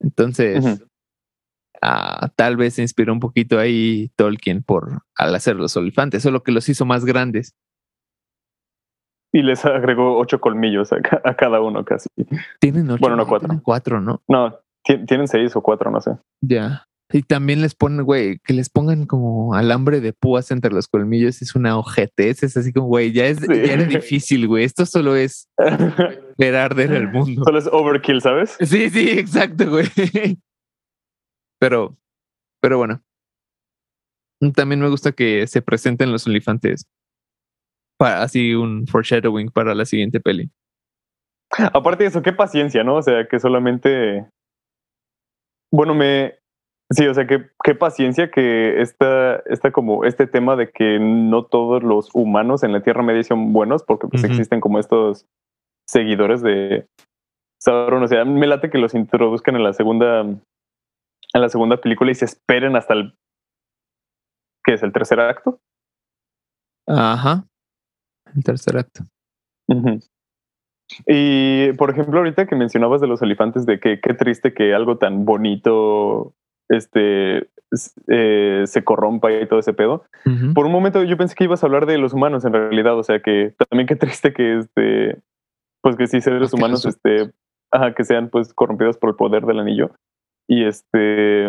Entonces, ah, tal vez se inspiró un poquito ahí Tolkien por al hacer los elefantes, solo que los hizo más grandes. Y les agregó ocho colmillos a, cada uno casi. Tienen ocho. Bueno, no cuatro. cuatro, ¿no? No, tienen seis o cuatro, no sé. Ya. Y también les ponen, güey, que les pongan como alambre de púas entre los colmillos es una ojetez, es así como, güey, ya, es, era difícil, güey. Esto solo es ver arder el mundo. Solo es overkill, ¿sabes? Sí, sí, exacto, güey. Pero, pero bueno. También me gusta que se presenten los elefantes para así un foreshadowing para la siguiente peli. Aparte de eso, qué paciencia, ¿no? O sea, que solamente. Bueno, me, Sí, o sea, qué, qué paciencia que esta, esta como este tema de que no todos los humanos en la Tierra Media son buenos, porque pues existen como estos seguidores de Sauron. O sea, me late que los introduzcan en la segunda, en la segunda película y se esperen hasta el ¿qué es el tercer acto? Ajá. El tercer acto. Y por ejemplo, ahorita que mencionabas de los elefantes, de que qué triste que algo tan bonito este, eh, se corrompa y todo ese pedo. Por un momento yo pensé que ibas a hablar de los humanos en realidad, o sea que también qué triste que este, pues que sí seres humanos, este, ajá, que sean pues corrompidos por el poder del anillo. Y este,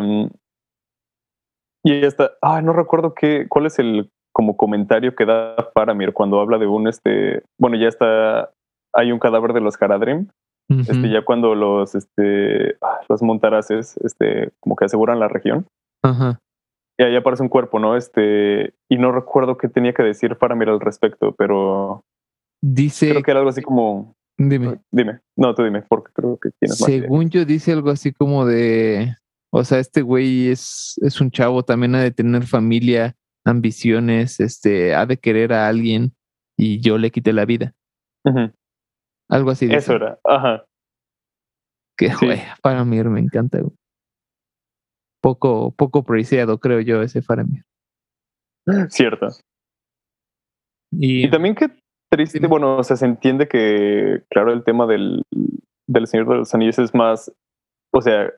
y ya está, ah, no recuerdo qué, cuál es el como comentario que da Faramir cuando habla de un, este, bueno, ya está, hay un cadáver de los Haradrim este, ya cuando los, este, ah, los montaraces, este, como que aseguran la región. Y ahí aparece un cuerpo, ¿no? Este, y no recuerdo qué tenía que decir para mirar al respecto, pero dice. Creo que era algo así como. Dime. Dime. No, tú dime, porque creo que tienes más. Según yo, dice algo así como de. O sea, este güey es, es un chavo, también ha de tener familia, ambiciones, este, ha de querer a alguien y yo le quité la vida. Algo así. Eso era, ajá. Que, güey, Faramir me encanta, Poco, poco preciado, creo yo, ese Faramir. Cierto. Y, también que triste, bueno, o sea, se entiende que, claro, el tema del, del Señor de los Anillos es más, o sea,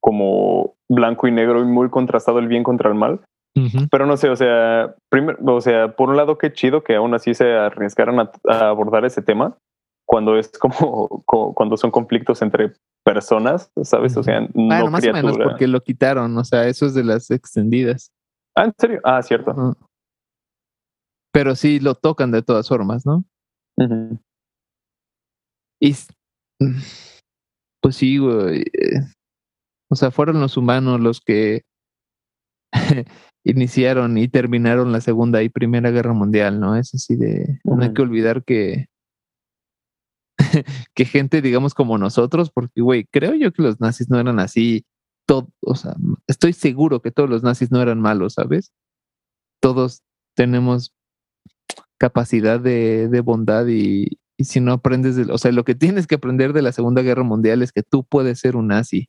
como blanco y negro y muy contrastado el bien contra el mal. Pero no sé, o sea, primero, o sea, por un lado, qué chido que aún así se arriesgaran a abordar ese tema, cuando es como, cuando son conflictos entre personas, ¿sabes? O sea, no más o menos porque lo quitaron, o sea, eso es de las extendidas. Ah, ¿en serio? Ah, cierto. Pero sí lo tocan de todas formas, ¿no? Y pues sí, güey. Eh, o sea, fueron los humanos los que iniciaron y terminaron la Segunda y Primera Guerra Mundial, ¿no? Es así de... No hay que olvidar que que gente, digamos, como nosotros, porque, güey, creo yo que los nazis no eran así. Todo, o sea, estoy seguro que todos los nazis no eran malos, ¿sabes? Todos tenemos capacidad de, de bondad y, y, si no aprendes, de, o sea, lo que tienes que aprender de la Segunda Guerra Mundial es que tú puedes ser un nazi.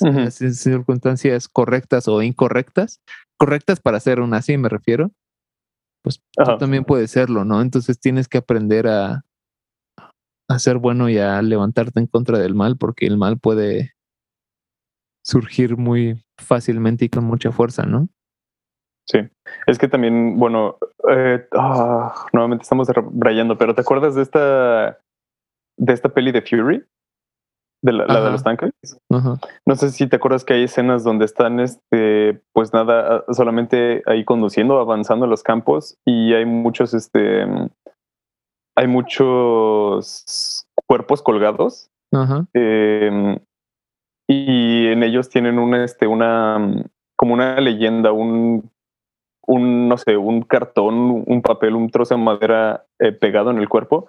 en las circunstancias correctas o incorrectas, correctas para hacer una así, me refiero, pues tú también puedes serlo, ¿no? Entonces tienes que aprender a, a ser bueno y a levantarte en contra del mal, porque el mal puede surgir muy fácilmente y con mucha fuerza, ¿no? Sí, es que también, bueno, eh, ah, nuevamente estamos rayando, pero ¿te acuerdas de esta de esta peli de Fury? De la, de los tanques. No sé si te acuerdas que hay escenas donde están, este, pues nada, solamente ahí conduciendo, avanzando en los campos y hay muchos, este, hay muchos cuerpos colgados. Em, y en ellos tienen una, este, una, como una leyenda, un un, no sé, un cartón, un papel, un trozo de madera eh, pegado en el cuerpo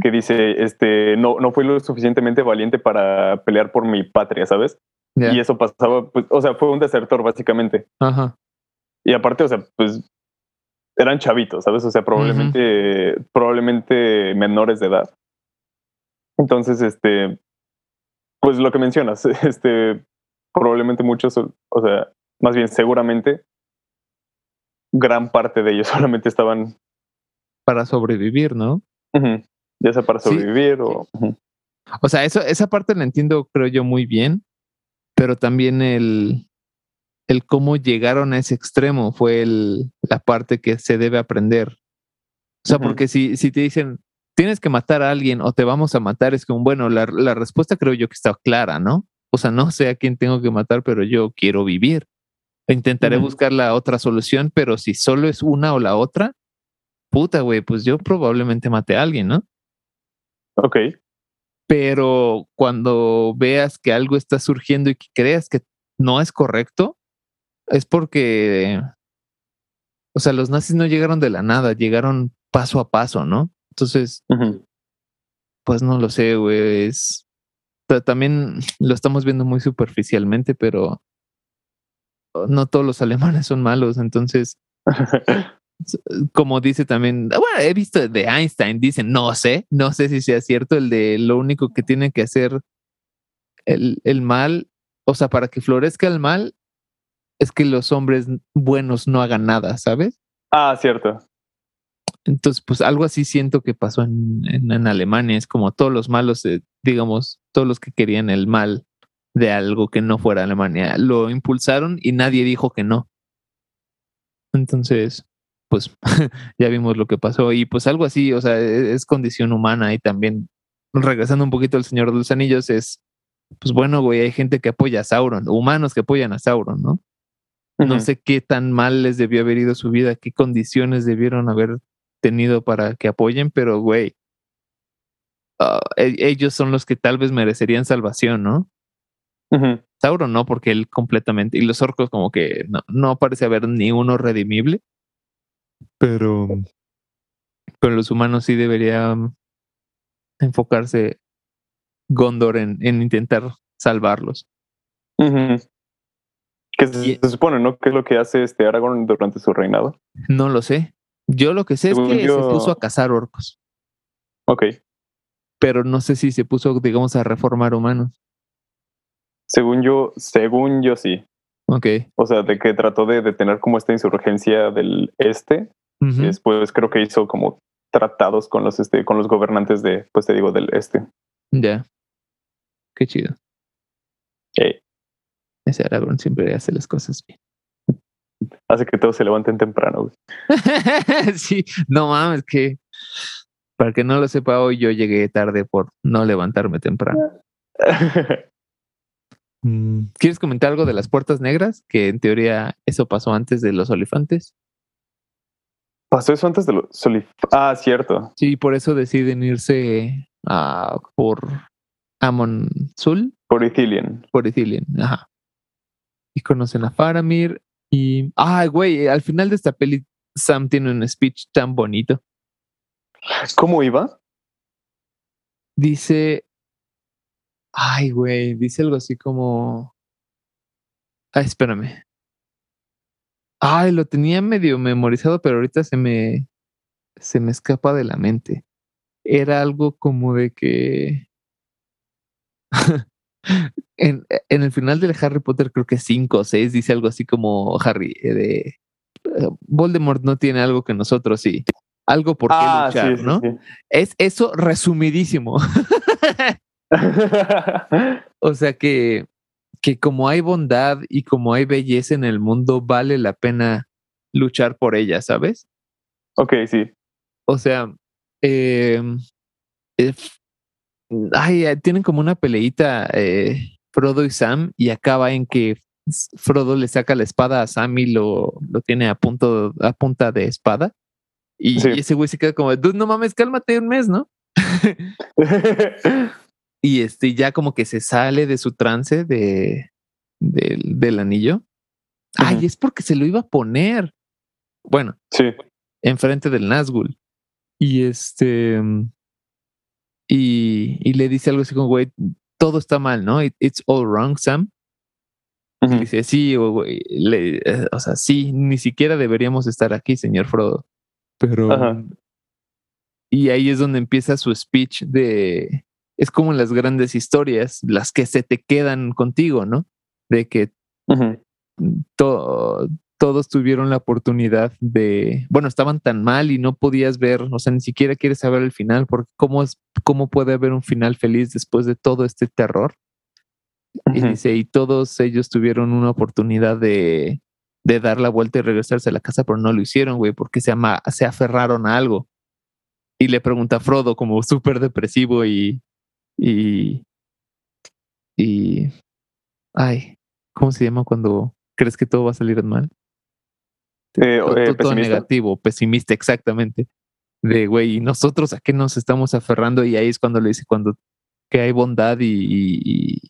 que dice, este, no, no fui lo suficientemente valiente para pelear por mi patria, ¿sabes? Y eso pasaba, pues, o sea, fue un desertor básicamente. Ajá. Y aparte, o sea, pues eran chavitos, ¿sabes? O sea, probablemente, probablemente menores de edad. Entonces, este, pues lo que mencionas, este, probablemente muchos, o sea, más bien seguramente gran parte de ellos solamente estaban para sobrevivir, ¿no? Ya sea para sobrevivir o... O sea, eso, esa parte la entiendo, creo yo, muy bien, pero también el, el cómo llegaron a ese extremo fue el, la parte que se debe aprender. O sea, porque si, si te dicen, tienes que matar a alguien o te vamos a matar, es como, bueno, la, la respuesta creo yo que está clara, ¿no? O sea, no sé a quién tengo que matar, pero yo quiero vivir. Intentaré buscar la otra solución, pero si solo es una o la otra, puta, güey, pues yo probablemente mate a alguien, ¿no? Ok. Pero cuando veas que algo está surgiendo y que creas que no es correcto, es porque, o sea, los nazis no llegaron de la nada, llegaron paso a paso, ¿no? Entonces, pues no lo sé, güey. Es, también lo estamos viendo muy superficialmente, pero no todos los alemanes son malos, entonces, como dice también, bueno, he visto de Einstein, dicen, no sé, no sé si sea cierto el de lo único que tiene que hacer el, el mal, o sea, para que florezca el mal, es que los hombres buenos no hagan nada, ¿sabes? Ah, cierto. Entonces, pues algo así siento que pasó en, en, Alemania. Es como todos los malos, digamos, todos los que querían el mal de algo que no fuera Alemania. Lo impulsaron y nadie dijo que no. Entonces, pues ya vimos lo que pasó y pues algo así, o sea, e-, es, condición humana y también regresando un poquito al Señor de los Anillos es, pues bueno, güey, hay gente que apoya a Sauron, humanos que apoyan a Sauron, ¿no? No sé qué tan mal les debió haber ido su vida, qué condiciones debieron haber tenido para que apoyen, pero güey, ah, e-, ellos son los que tal vez merecerían salvación, ¿no? Sauron no, porque él completamente. Y los orcos, como que no, no parece haber ni uno redimible. Pero. Pero los humanos sí deberían enfocarse Gondor en, en intentar salvarlos. Que se, supone, ¿no? ¿Qué es lo que hace este Aragorn durante su reinado? No lo sé. Yo lo que sé es que se puso a cazar orcos. Ok. Pero no sé si se puso, digamos, a reformar humanos. Según yo, según yo sí. Ok. O sea, de que trató de detener como esta insurgencia del este. Y después creo que hizo como tratados con los este, con los gobernantes de, pues te digo, del este. Ya. Qué chido. Ese Aragorn siempre hace las cosas bien. Hace que todos se levanten temprano. sí, no mames, que para que no lo sepa hoy, yo llegué tarde por no levantarme temprano. Mm, ¿Quieres comentar algo de las puertas negras? Que en teoría eso pasó antes de los olifantes. ¿Pasó eso antes de los olifantes? Ah, cierto. Sí, por eso deciden irse a, por Amon Sul. Por Ithilien. Por Ithilien, ajá. Y conocen a Faramir. Y. Ay, güey, al final de esta peli, Sam tiene un speech tan bonito. ¿Cómo iba? Dice Ay, güey, dice algo así como. Ay, espérame. Ay, lo tenía medio memorizado, pero ahorita se me. se me escapa de la mente. Era algo como de que. en, en, el final del Harry Potter, creo que 5 o 6, dice algo así como Harry, eh, de eh, Voldemort no tiene algo que nosotros sí. Algo por qué ah, luchar, ¿no? Es eso resumidísimo. o sea que, que como hay bondad y como hay belleza en el mundo, vale la pena luchar por ella, ¿sabes? Ok, sí. O sea, eh, ay, tienen como una peleita eh, Frodo y Sam y acaba en que Frodo le saca la espada a Sam y lo, lo tiene a, punto, a punta de espada. Y, ese güey se queda como, no mames, cálmate un mes, ¿no? y este ya como que se sale de su trance de, del anillo. Ay, es porque se lo iba a poner. Bueno, sí. enfrente del Nazgul. Y este. Y, y le dice algo así como, güey, todo está mal, ¿no? it's all wrong, Sam. Dice, sí, güey, eh, o sea, sí, ni siquiera deberíamos estar aquí, señor Frodo. Pero. Y ahí es donde empieza su speech de. Es como las grandes historias, las que se te quedan contigo, ¿no? De que todos tuvieron la oportunidad de. Bueno, estaban tan mal y no podías ver, o sea, ni siquiera quieres saber el final, porque ¿cómo, es, cómo puede haber un final feliz después de todo este terror? Y dice, y todos ellos tuvieron una oportunidad de de dar la vuelta y regresarse a la casa, pero no lo hicieron, güey, porque se, ama, se aferraron a algo. Y le pregunta a Frodo como súper depresivo y, y, y, ay, ¿cómo se llama cuando crees que todo va a salir mal? Eh, eh, todo, negativo, pesimista, exactamente. De, güey, ¿y nosotros a qué nos estamos aferrando? Y ahí es cuando le dice, cuando que hay bondad y,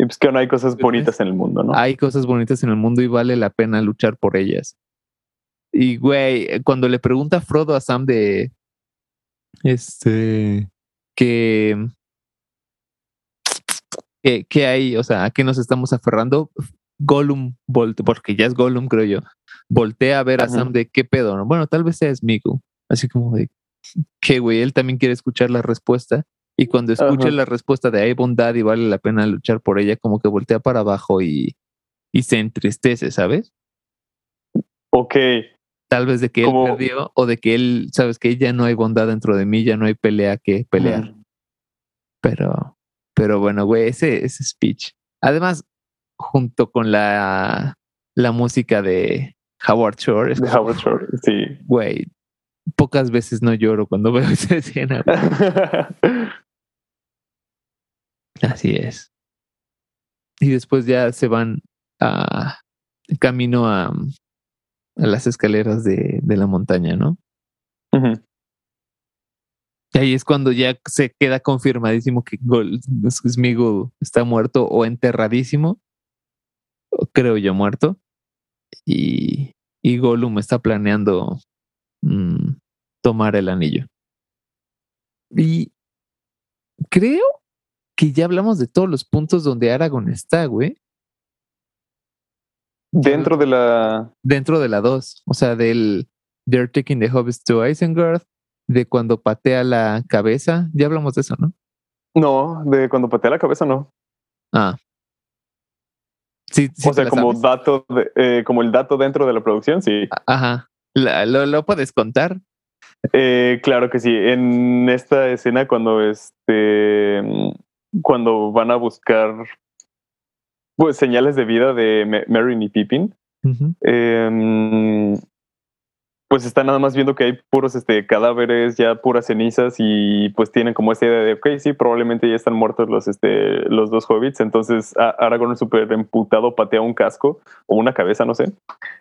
y pues que no hay cosas bonitas en el mundo, ¿no? Hay cosas bonitas en el mundo y vale la pena luchar por ellas. Y, güey, cuando le pregunta Frodo a Sam de. Este. Que. ¿Qué, hay? O sea, ¿a qué nos estamos aferrando? Gollum, porque ya es Gollum, creo yo. Voltea a ver a Sam de qué pedo, ¿no? Bueno, tal vez sea Smeagol. Así como de. Que, güey, él también quiere escuchar la respuesta. Y cuando escucha la respuesta de hay bondad y vale la pena luchar por ella, como que voltea para abajo y, y se entristece, ¿sabes? Ok. Tal vez de que él perdió o de que él, sabes que ya no hay bondad dentro de mí, ya no hay pelea que pelear. Pero, pero bueno, güey, ese, ese speech. Además, junto con la, la música de Howard Shore. De Howard Shore, sí. Güey, pocas veces no lloro cuando veo esa escena. Así es. Y después ya se van a camino a, a las escaleras de, de, la montaña, ¿no? Y ahí es cuando ya se queda confirmadísimo que Smigol está muerto o enterradísimo. Creo yo muerto. Y, y Gollum está planeando mm, tomar el anillo. Y creo que ya hablamos de todos los puntos donde Aragorn está, güey. Dentro de la. Dentro de la 2. O sea, del They're taking the hobbits to Isengard, de cuando patea la cabeza. Ya hablamos de eso, ¿no? No, de cuando patea la cabeza, no. Ah. Sí, sí o sea, como dato, eh, como el dato dentro de la producción, sí. Ajá. ¿Lo, lo puedes contar? Eh, claro que sí. En esta escena, cuando este cuando van a buscar pues, señales de vida de Meryn y Pippin, em, pues están nada más viendo que hay puros este, cadáveres, ya puras cenizas y pues tienen como esa idea de, ok, sí, probablemente ya están muertos los, este, los dos hobbits, entonces Aragorn súper emputado patea un casco o una cabeza, no sé,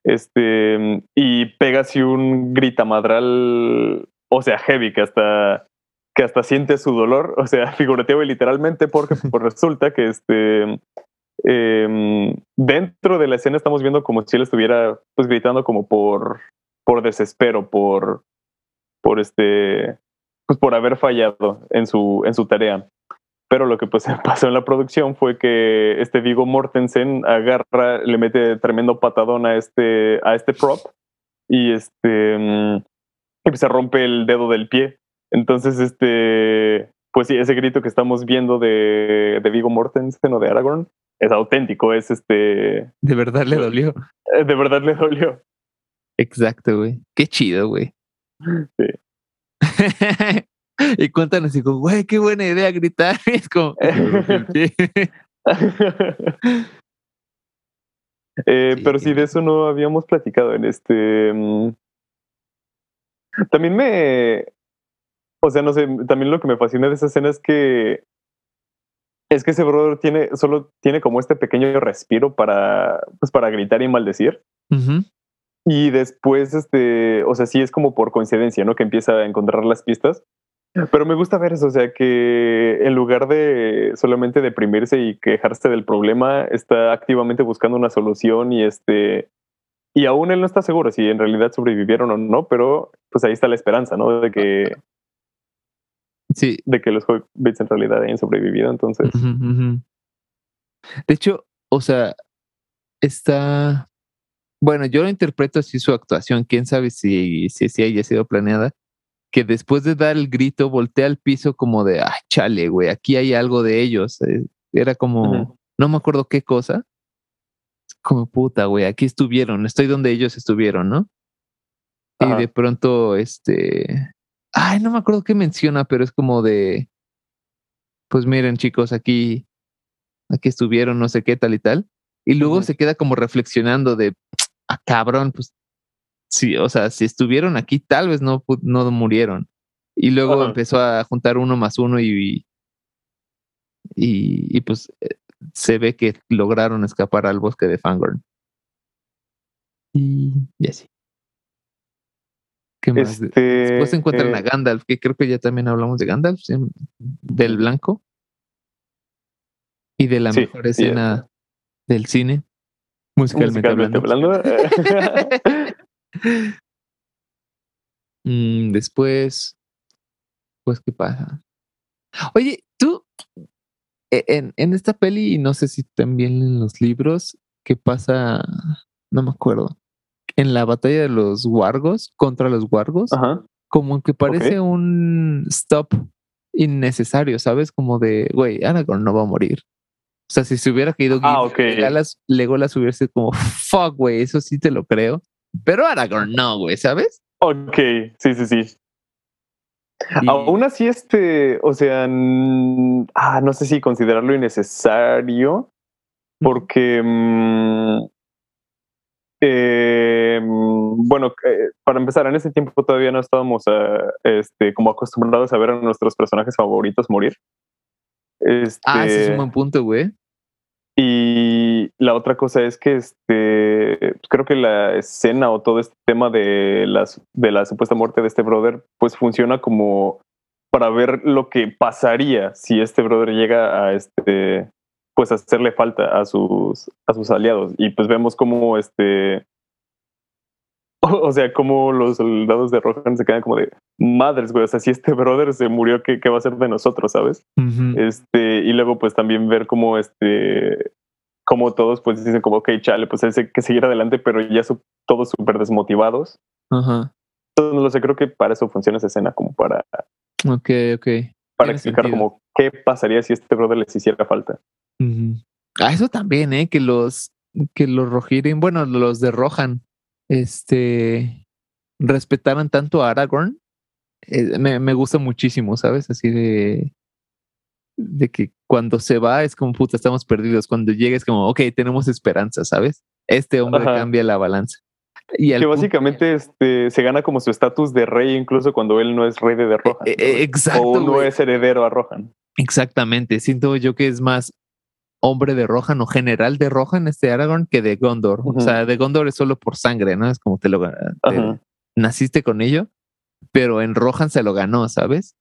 este, y pega así un gritamadral, o sea, heavy, que hasta que hasta siente su dolor, o sea, figurativo y literalmente, porque pues, resulta que este, em, dentro de la escena estamos viendo como si él estuviera pues gritando como por, por desespero, por, por este, pues por haber fallado en su, en su tarea. Pero lo que pues pasó en la producción fue que este Vigo Mortensen agarra, le mete tremendo patadón a este, a este prop y este, mm, y se rompe el dedo del pie. Entonces, este, pues sí, ese grito que estamos viendo de, de Vigo Mortensen o de Aragorn es auténtico, es este... De verdad le dolió. eh, De verdad le dolió. Exacto, güey. Qué chido, güey. Sí. y cuentan así como, güey, qué buena idea gritar. Es como. Eh, Sí. Pero sí, de eso no habíamos platicado en este... mm, También me... O sea, no sé, también lo que me fascina de esa escena es que... Es que ese brother tiene, solo tiene como este pequeño respiro para, pues para gritar y maldecir. Ujú. Y después, este, o sea, sí es como por coincidencia, ¿no? Que empieza a encontrar las pistas. Pero me gusta ver eso, o sea, que en lugar de solamente deprimirse y quejarse del problema, está activamente buscando una solución y este, y aún él no está seguro si en realidad sobrevivieron o no, pero pues ahí está la esperanza, ¿no? De que, Sí. de que los hobbits en realidad hayan sobrevivido, entonces. De hecho, o sea, está. Bueno, yo lo interpreto así su actuación. Quién sabe si, si, si haya sido planeada. Que después de dar el grito, voltea al piso como de, ay, chale, güey, aquí hay algo de ellos. Eh, Era como, no me acuerdo qué cosa. Como puta, güey, aquí estuvieron, estoy donde ellos estuvieron, ¿no? Y de pronto, este. Ay, no me acuerdo qué menciona, pero es como de. Pues miren, chicos, aquí. Aquí estuvieron, no sé qué, tal y tal. Y luego se queda como reflexionando de. Ah, cabrón, pues. Sí, o sea, si estuvieron aquí, tal vez no, no murieron. Y luego empezó a juntar uno más uno y. Y, y pues eh, se ve que lograron escapar al bosque de Fangorn. Y, y así. ¿Qué más? Este, Después se encuentran a eh, Gandalf, que creo que ya también hablamos de Gandalf, ¿sí? del blanco. Y de la Sí, mejor escena del cine, musicalmente, hablando. hablando. Mm, después, pues, ¿qué pasa? Oye, tú, e- en, en esta peli, y no sé si también en los libros, ¿qué pasa? No me acuerdo. En la batalla de los wargos, contra los wargos, Ajá. como que parece un stop innecesario, ¿sabes? Como de, güey, Aragorn no va a morir. O sea, si se hubiera caído Ah, Gimli, ok. Legolas, Legolas hubiera sido como, fuck, güey, eso sí te lo creo. Pero Aragorn no, güey, ¿sabes? Ok, sí, sí, sí. Y- Aún así, este, o sea, ah, no sé si considerarlo innecesario, porque, mm, eh, bueno, eh, para empezar, en ese tiempo todavía no estábamos este, como acostumbrados a ver a nuestros personajes favoritos morir. Este, Ah, ese es un buen punto, güey. Y la otra cosa es que este creo que la escena o todo este tema de las de la supuesta muerte de este brother pues funciona como para ver lo que pasaría si este brother llega a este pues hacerle falta a sus a sus aliados. Y pues vemos como este o sea como los soldados de Rohan se quedan como de madres güey o sea si este brother se murió qué, qué va a ser de nosotros sabes este, y luego pues también ver cómo este, como todos pues dicen como, ok, chale, pues hay que seguir adelante, pero ya su- todos súper desmotivados. Ajá. Entonces, no lo sé, creo que para eso funciona esa escena, como para, Ok, ok. para Tiene explicar sentido. como qué pasaría si este brother les hiciera falta. Ujú. Ah, eso también, ¿eh? Que los, que los Rohirrim, bueno, los de Rohan, este, respetaran tanto a Aragorn. eh, me, me gusta muchísimo, ¿sabes? Así de, de que cuando se va es como, puta, estamos perdidos. Cuando llega es como, ok, tenemos esperanza, ¿sabes? Este hombre Ajá. cambia la balanza. Y Que básicamente este, se gana como su estatus de rey incluso cuando él no es rey de, de Rohan. Eh, eh, exacto, o no es heredero a Rohan. Exactamente. Siento yo que es más hombre de Rohan o general de Rohan este Aragorn que de Gondor. O sea, de Gondor es solo por sangre, ¿no? Es como te lo te- naciste con ello, pero en Rohan se lo ganó, ¿sabes?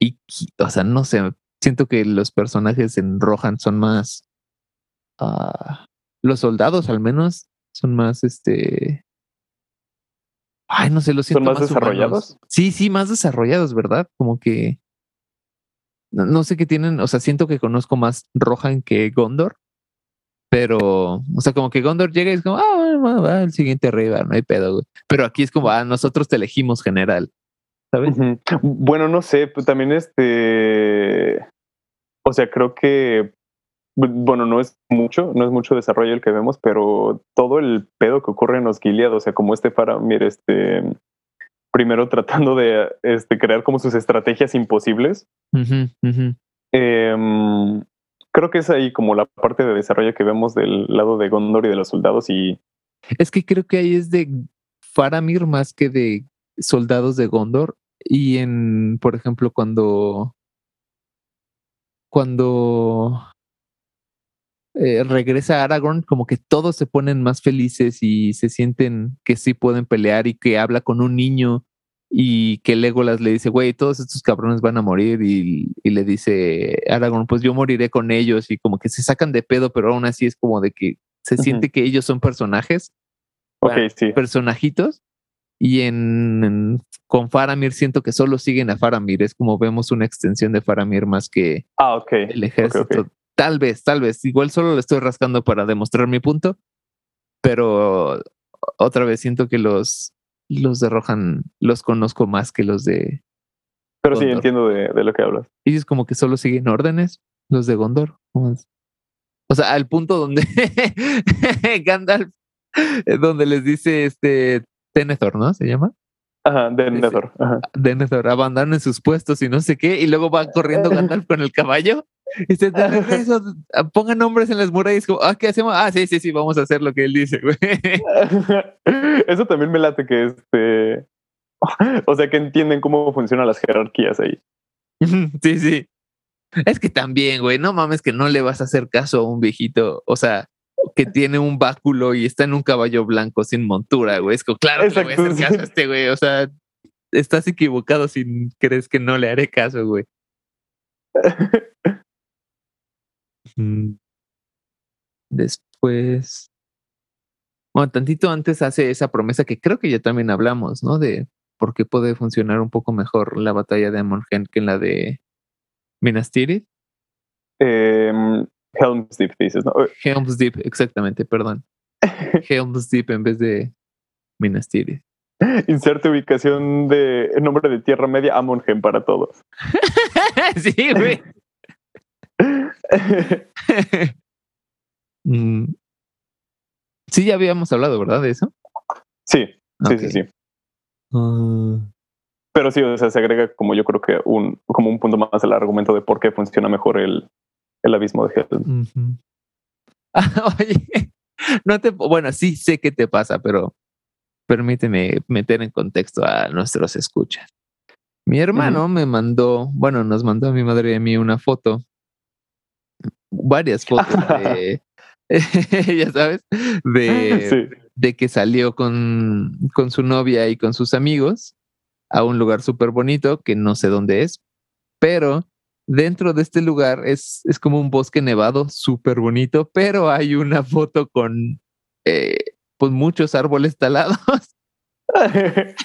Y, o sea, no sé, siento que los personajes en Rohan son más ah, los soldados al menos son más este Ay, no sé, lo siento más humanos. desarrollados? Sí, sí, más desarrollados, ¿verdad? Como que no, sé qué tienen, o sea, siento que conozco más Rohan que Gondor, pero, o sea, como que Gondor llega y es como, ah, va, el siguiente arriba, no hay pedo, güey. Pero aquí es como, ah, nosotros te elegimos general. ¿sabes? Bueno, no sé, pues también este, o sea, creo que, bueno, no es mucho, no es mucho desarrollo el que vemos, pero todo el pedo que ocurre en los Gilead, o sea, como este Faramir, este, primero tratando de este, crear como sus estrategias imposibles. Em, creo que es ahí como la parte de desarrollo que vemos del lado de Gondor y de los soldados y... Es que creo que ahí es de Faramir más que de soldados de Gondor. Y en, por ejemplo, cuando... Cuando eh, regresa Aragorn, como que todos se ponen más felices y se sienten que sí pueden pelear y que habla con un niño y que Legolas le dice, güey, todos estos cabrones van a morir y, le dice Aragorn, pues yo moriré con ellos y como que se sacan de pedo, pero aún así es como de que se siente que ellos son personajes, personajitos y en, con Faramir siento que solo siguen a Faramir, es como vemos una extensión de Faramir más que ah, el ejército. Tal vez, tal vez. Igual solo le estoy rascando para demostrar mi punto, pero otra vez siento que los, los de Rohan los conozco más que los de. Pero sí entiendo de, lo que hablas. Ellos como que solo siguen órdenes, los de Gondor. O sea, al punto donde Gandalf, eh, donde les dice este Tenethor, ¿no? ¿Se llama? Ajá, Denethor. Ajá. Denethor, abandonen sus puestos y no sé qué, y luego va corriendo Gandalf con el caballo y se de regreso, pongan nombres en las murallas, como, ah, ¿qué hacemos? Ah, sí, sí, sí, vamos a hacer lo que él dice, güey. Eso también me late que este. O sea, que entienden cómo funcionan las jerarquías ahí. Sí, sí. Es que también, güey, no mames que no le vas a hacer caso a un viejito, o sea, que tiene un báculo y está en un caballo blanco sin montura, güey. Es como, claro que le voy a hacer caso a este, güey. O sea, estás equivocado si crees que no le haré caso, güey. Después, bueno, tantito antes hace esa promesa que creo que ya también hablamos, ¿no? De por qué puede funcionar un poco mejor la batalla de Amorgen que en la de Minas Tirith. Em, Helm's Deep dices, ¿no? Helm's Deep, exactamente, perdón. Helm's Deep en vez de Minas Tirith. Inserte ubicación de nombre de Tierra Media Amongen para todos. sí, güey. Mm. Sí, ya habíamos hablado, ¿verdad? De eso. Sí, sí, sí, sí. Ah. Pero sí, o sea, se agrega como yo creo que un, como un punto más al argumento de por qué funciona mejor el, el abismo de Hell. oye, no te, bueno, sí sé qué te pasa, pero permíteme meter en contexto a nuestros escuchas. Mi hermano me mandó, bueno, nos mandó a mi madre y a mí una foto varias fotos de, ya sabes, de, de que salió con, con su novia y con sus amigos a un lugar súper bonito que no sé dónde es, pero dentro de este lugar es, es como un bosque nevado súper bonito, pero hay una foto con eh, pues muchos árboles talados.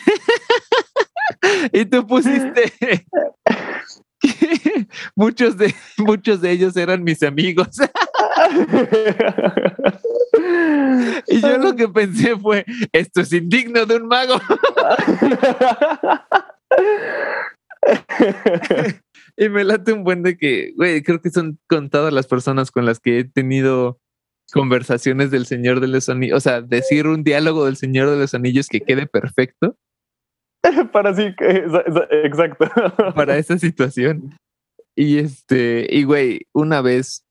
y tú pusiste muchos de muchos de ellos eran mis amigos. y yo lo que pensé fue, esto es indigno de un mago. y me late un buen de que, güey, creo que son contadas las personas con las que he tenido conversaciones del Señor de los Anillos, o sea, decir un diálogo del Señor de los Anillos que quede perfecto. Para sí, exacto. Para esa situación. Y este, y güey, una vez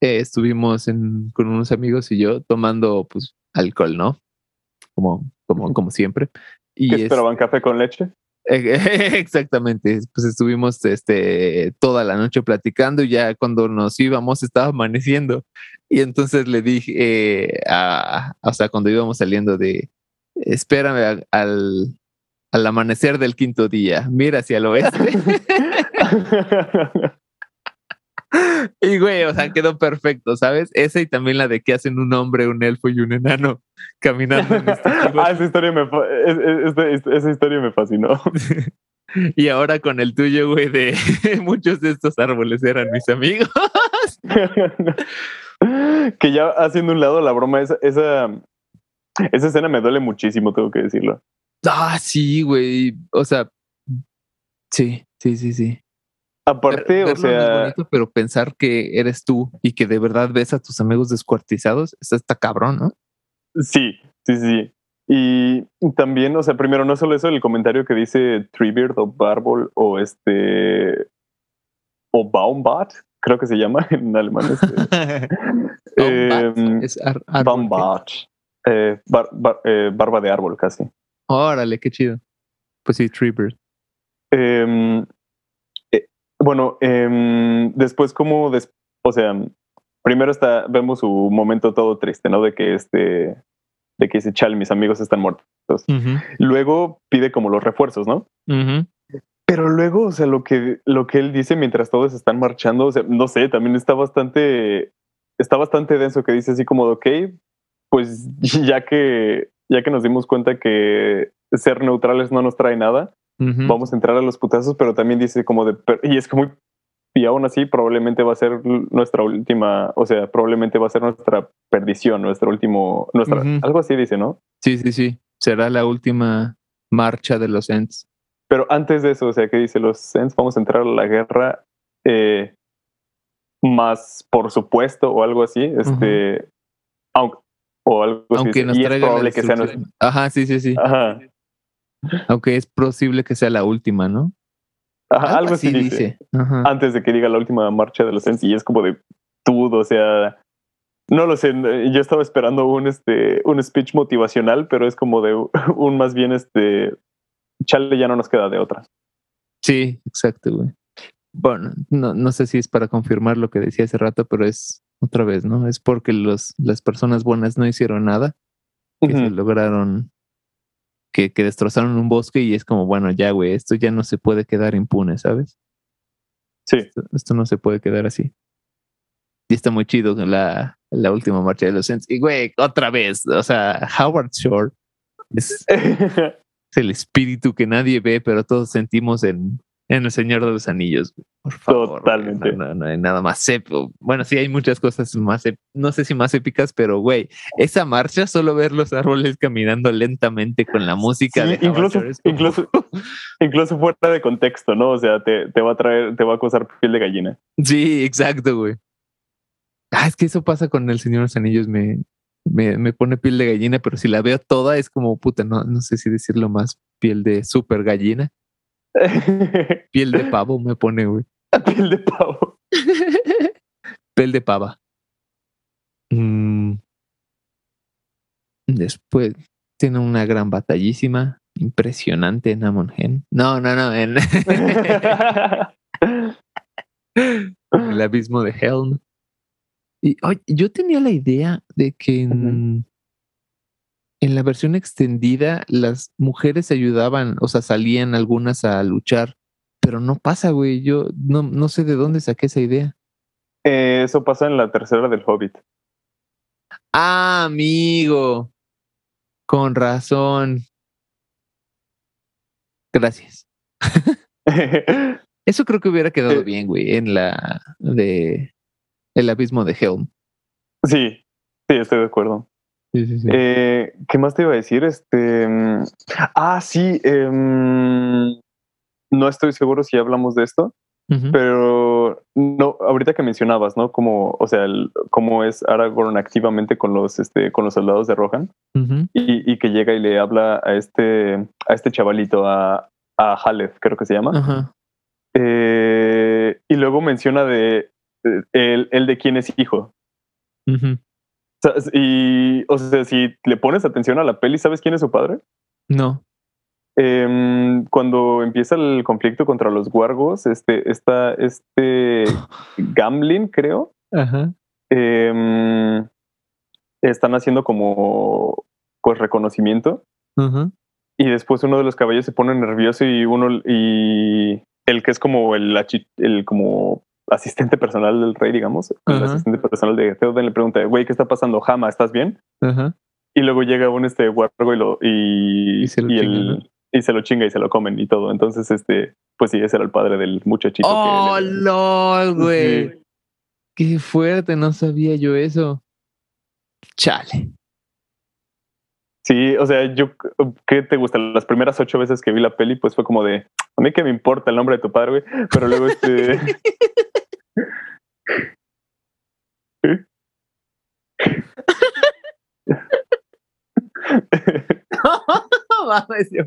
eh, estuvimos en, con unos amigos y yo tomando pues alcohol, ¿no? Como, como, como siempre. Y ¿Qué esperaban café con leche? Exactamente, pues estuvimos este, toda la noche platicando y ya cuando nos íbamos estaba amaneciendo y entonces le dije, eh, a, o sea, cuando íbamos saliendo de, espérame al, al amanecer del quinto día, mira hacia el oeste. y güey, o sea, quedó perfecto, ¿sabes? Esa y también la de que hacen un hombre, un elfo y un enano caminando. En este ah, esa historia, me, esa historia me fascinó. y ahora con el tuyo, güey, de muchos de estos árboles eran mis amigos. que ya haciendo un lado la broma, esa, esa, esa escena me duele muchísimo, tengo que decirlo. Ah, sí, güey. O sea, Sí, sí, sí, sí. Aparte, o sea. pero pensar que eres tú y que de verdad ves a tus amigos descuartizados, eso está cabrón, ¿no? Sí, sí, sí. Y también, o sea, primero, no solo eso, el comentario que dice Treebeard o Barbol o este. o Baumbart, creo que se llama en alemán. Este, es Baumbart. Eh, eh, barba de árbol, casi. Órale, qué chido. Pues sí, Treebeard. Eh, bueno, eh, después como, des o sea, primero está, vemos su momento todo triste, ¿no? De que este, de que dice, chal, mis amigos están muertos. Luego pide como los refuerzos, ¿no? Pero luego, o sea, lo que, lo que él dice mientras todos están marchando, o sea, no sé, también está bastante, está bastante denso que dice así como, ok, pues ya que, ya que nos dimos cuenta que ser neutrales no nos trae nada, vamos a entrar a los putazos, pero también dice como de, y es que muy, y aún así probablemente va a ser nuestra última, o sea, probablemente va a ser nuestra perdición, nuestro último, nuestra, algo así dice, ¿no? Sí, sí, sí, será la última marcha de los Ents. Pero antes de eso, o sea, que dice los Ents, vamos a entrar a la guerra eh, más por supuesto o algo así, este, aunque, o algo aunque nos traiga que sea Ajá, sí, sí, sí. Ajá. Aunque es posible que sea la última, ¿no? algo, así dice. Antes de que diga la última marcha de los Sens y es como de todo, o sea, no lo sé, yo estaba esperando un este un speech motivacional, pero es como de un más bien este chale ya no nos queda de otra. Sí, exacto, güey. Bueno, no, no sé si es para confirmar lo que decía hace rato, pero es otra vez, ¿no? Es porque los, las personas buenas no hicieron nada, que se lograron que, que destrozaron un bosque y es como, bueno, ya, güey, esto ya no se puede quedar impune, ¿sabes? Sí. Esto, no se puede quedar así. Y está muy chido la, la última marcha de los Saints. Y, güey, otra vez, o sea, Howard Shore es, es el espíritu que nadie ve, pero todos sentimos en, en El Señor de los Anillos. Por favor. Totalmente. No, hay nada más épico. Bueno, sí hay muchas cosas más, no sé si más épicas, pero güey, esa marcha, solo ver los árboles caminando lentamente con la música. de incluso, incluso, incluso fuera de contexto, ¿no? O sea, te, te va a traer, te va a causar piel de gallina. Sí, exacto, güey. Ah, es que eso pasa con El Señor de los Anillos, me, me, me, pone piel de gallina, pero si la veo toda es como puta, no, no sé si decirlo más, piel de super gallina. Piel de pavo me pone, güey. Piel de pavo. Piel de pava. Mm. Después tiene una gran batallísima, impresionante en Amongen. No, no, no, en el abismo de Helm. Y yo tenía la idea de que en, en la versión extendida las mujeres ayudaban, o sea, salían algunas a luchar, pero no pasa, güey. Yo no, no sé de dónde saqué esa idea. Eh, eso pasa en la tercera del Hobbit. Ah, amigo. Con razón. Gracias. Eso creo que hubiera quedado eh. bien, güey, en la de El abismo de Helm. Sí, sí, estoy de acuerdo. Eh, ¿Qué más te iba a decir? Este, mm, ah, sí. Em, no estoy seguro si hablamos de esto, pero no. Ahorita que mencionabas, ¿no? Como, o sea, cómo es Aragorn activamente con los, este, con los soldados de Rohan y, que llega y le habla a este, a este chavalito, a, a Halef, creo que se llama. Eh, y luego menciona de el, el de quién es hijo. Y, o sea, si le pones atención a la peli, ¿sabes quién es su padre? No. Em, cuando empieza el conflicto contra los guargos, este, está este Gamlin, creo. Ajá. Em, están haciendo como pues reconocimiento. Y después uno de los caballos se pone nervioso y uno y el que es como el, el como asistente personal del rey, digamos, el asistente personal de Theoden le pregunta, güey, ¿qué está pasando? Jama, ¿estás bien? Y luego llega un este guargo y lo y, se lo chinga, y se lo chinga y se lo comen y todo. Entonces, este, pues sí, ese era el padre del muchachito. Oh, no, güey. Qué fuerte, no sabía yo eso. Chale. Sí, o sea, yo, ¿qué te gusta? Las primeras ocho veces que vi la peli, pues fue como de, A mí que me importa el nombre de tu padre, güey. Pero luego este. Mames, yo.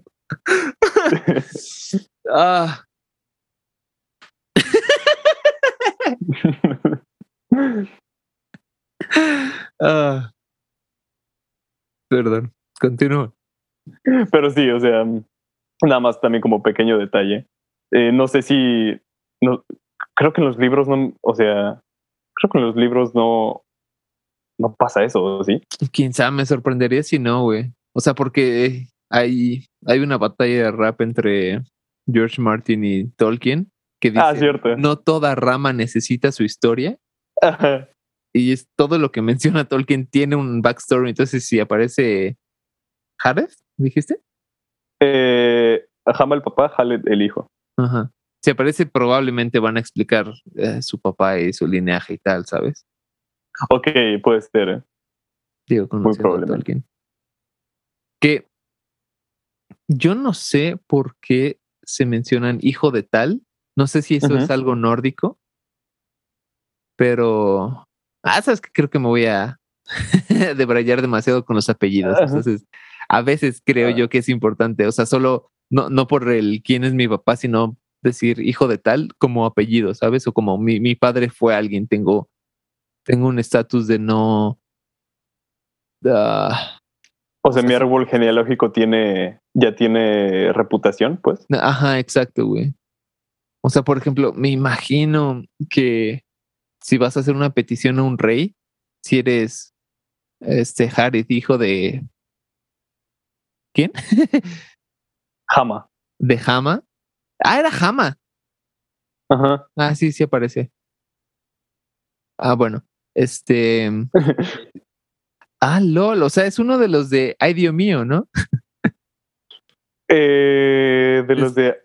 Ah. Ah. Perdón, continúa. Pero sí, o sea, nada más también como pequeño detalle. Eh, no sé si. No, creo que en los libros no. O sea, creo que en los libros no. No pasa eso, ¿sí? Quién sabe, me sorprendería si no, güey. O sea, porque hay, hay una batalla de rap entre George Martin y Tolkien que dice: Ah, cierto. No toda rama necesita su historia. Ajá. Y es todo lo que menciona Tolkien tiene un backstory. Entonces, si aparece Jared, dijiste? Eh, el papá, Haled el hijo. Ajá. Si aparece, probablemente van a explicar eh, su papá y su lineaje y tal, ¿sabes? Ok, puede ser. ¿eh? Digo, a probablemente. Tolkien. Que yo no sé por qué se mencionan hijo de tal. No sé si eso es algo nórdico. Pero. Ah, sabes que creo que me voy a debrayar demasiado con los apellidos. Entonces, a veces creo Ah. yo que es importante. O sea, solo no, no por el quién es mi papá, sino decir hijo de tal como apellido, ¿sabes? O como mi, mi padre fue alguien. Tengo, tengo un estatus de no. ah, O sea, mi árbol genealógico tiene. Ya tiene reputación, pues. Ajá, exacto, güey. O sea, por ejemplo, me imagino que si vas a hacer una petición a un rey, si eres este Jared, hijo de ¿quién? Hama. de Hama. Ah, era Hama. Ajá. Ah, sí, sí aparece. Ah, bueno. Este. Ah, LOL. O sea, es uno de los de Ay, Dios mío, ¿no? Eh, de los de.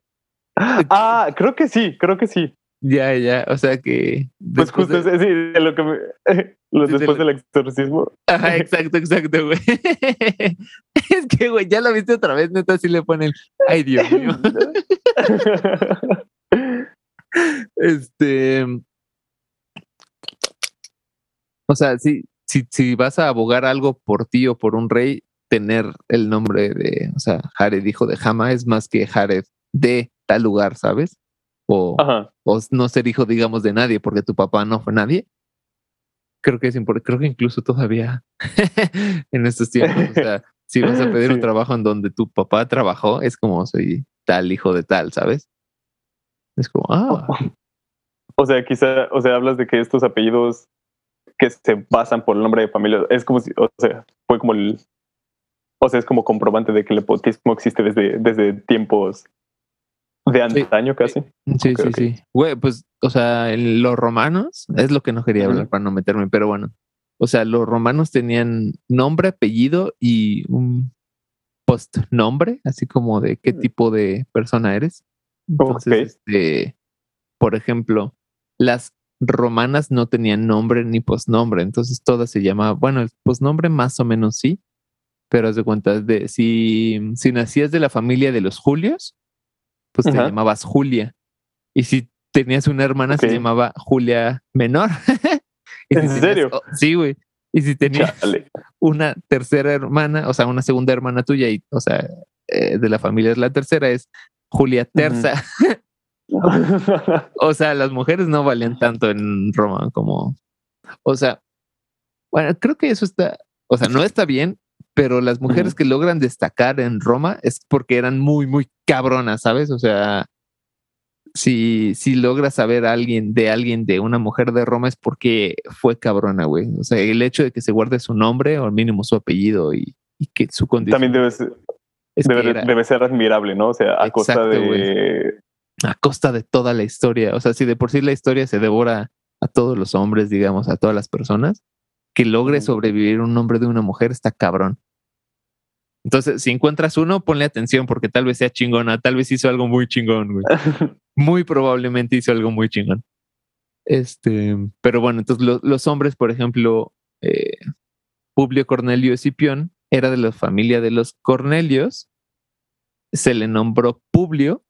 Ah, creo que sí, creo que sí. Ya, ya. O sea que. Pues justo de- sí, de lo que me. los Sí, de después lo- del exorcismo. Ajá, exacto, exacto, güey. es que, güey, ya lo viste otra vez, neta, así le ponen, ay, Dios mío. Este. O sea, si, si, si vas a abogar algo por ti o por un rey, tener el nombre de, o sea, Jared, hijo de Hama, es más que Jared de tal lugar, ¿sabes? O, o no ser hijo, digamos, de nadie, porque tu papá no fue nadie. Creo que es importante, creo que incluso todavía en estos tiempos, o sea, si vas a pedir un trabajo en donde tu papá trabajó, es como soy tal hijo de tal, ¿sabes? Es como, ah, O sea, quizá, o sea, hablas de que estos apellidos que se basan por el nombre de familia, es como si, o sea, fue como el, o sea, es como comprobante de que el nepotismo existe desde, desde tiempos de antaño casi. Sí, sí, sí. Güey, pues, o sea, en los romanos, es lo que no quería hablar para no meterme, pero bueno. O sea, los romanos tenían nombre, apellido y un postnombre, así como de qué Mm. tipo de persona eres. Entonces, Ok. este, por ejemplo, las romanas no tenían nombre ni postnombre, entonces todas se llamaban, bueno, el postnombre más o menos sí, pero haz de cuenta de si, si nacías de la familia de los Julios, pues te llamabas Julia. Y si tenías una hermana, se llamaba Julia Menor. Y si ¿En tenías- serio? oh, sí, güey. Y si tenías Chale. una tercera hermana, o sea, una segunda hermana tuya, y, o sea, eh, de la familia es la tercera, es Julia Terza. o sea, las mujeres no valían tanto en Roma como. O sea, bueno, creo que eso está. O sea, no está bien, pero las mujeres que logran destacar en Roma es porque eran muy, muy cabronas, ¿sabes? O sea, si, si logras saber a alguien de alguien de una mujer de Roma es porque fue cabrona, güey. O sea, el hecho de que se guarde su nombre o al mínimo su apellido y, y que su condición También debe ser, debe, ser admirable, ¿no? O sea, a costa de. A costa de toda la historia. O sea, si de por sí la historia se devora a todos los hombres, digamos, a todas las personas, que logre sobrevivir un nombre de una mujer está cabrón. Entonces, si encuentras uno, ponle atención porque tal vez sea chingona, tal vez hizo algo muy chingón, güey. Muy probablemente hizo algo muy chingón. Este, pero bueno, entonces lo- los hombres, por ejemplo, eh, Publio Cornelio Escipión era de la familia de los Cornelios, se le nombró Publio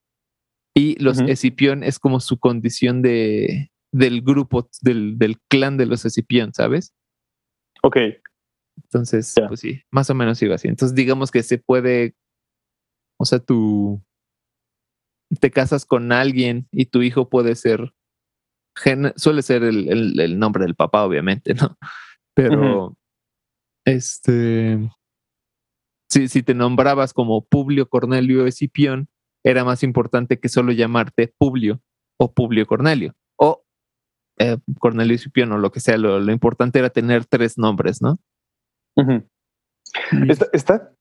Y los Ujú. Escipión es como su condición de, del grupo, del, del clan de los Escipión, ¿sabes? Ok, Entonces, pues sí, más o menos iba así. Entonces, digamos que se puede, o sea, tú te casas con alguien y tu hijo puede ser, suele ser el, el- el nombre del papá, obviamente, ¿no? Pero, este, si, si te nombrabas como Publio Cornelio Escipión, era más importante que solo llamarte Publio o Publio Cornelio o eh, Cornelio Escipión o lo que sea. Lo, lo importante era tener tres nombres, ¿no? está, está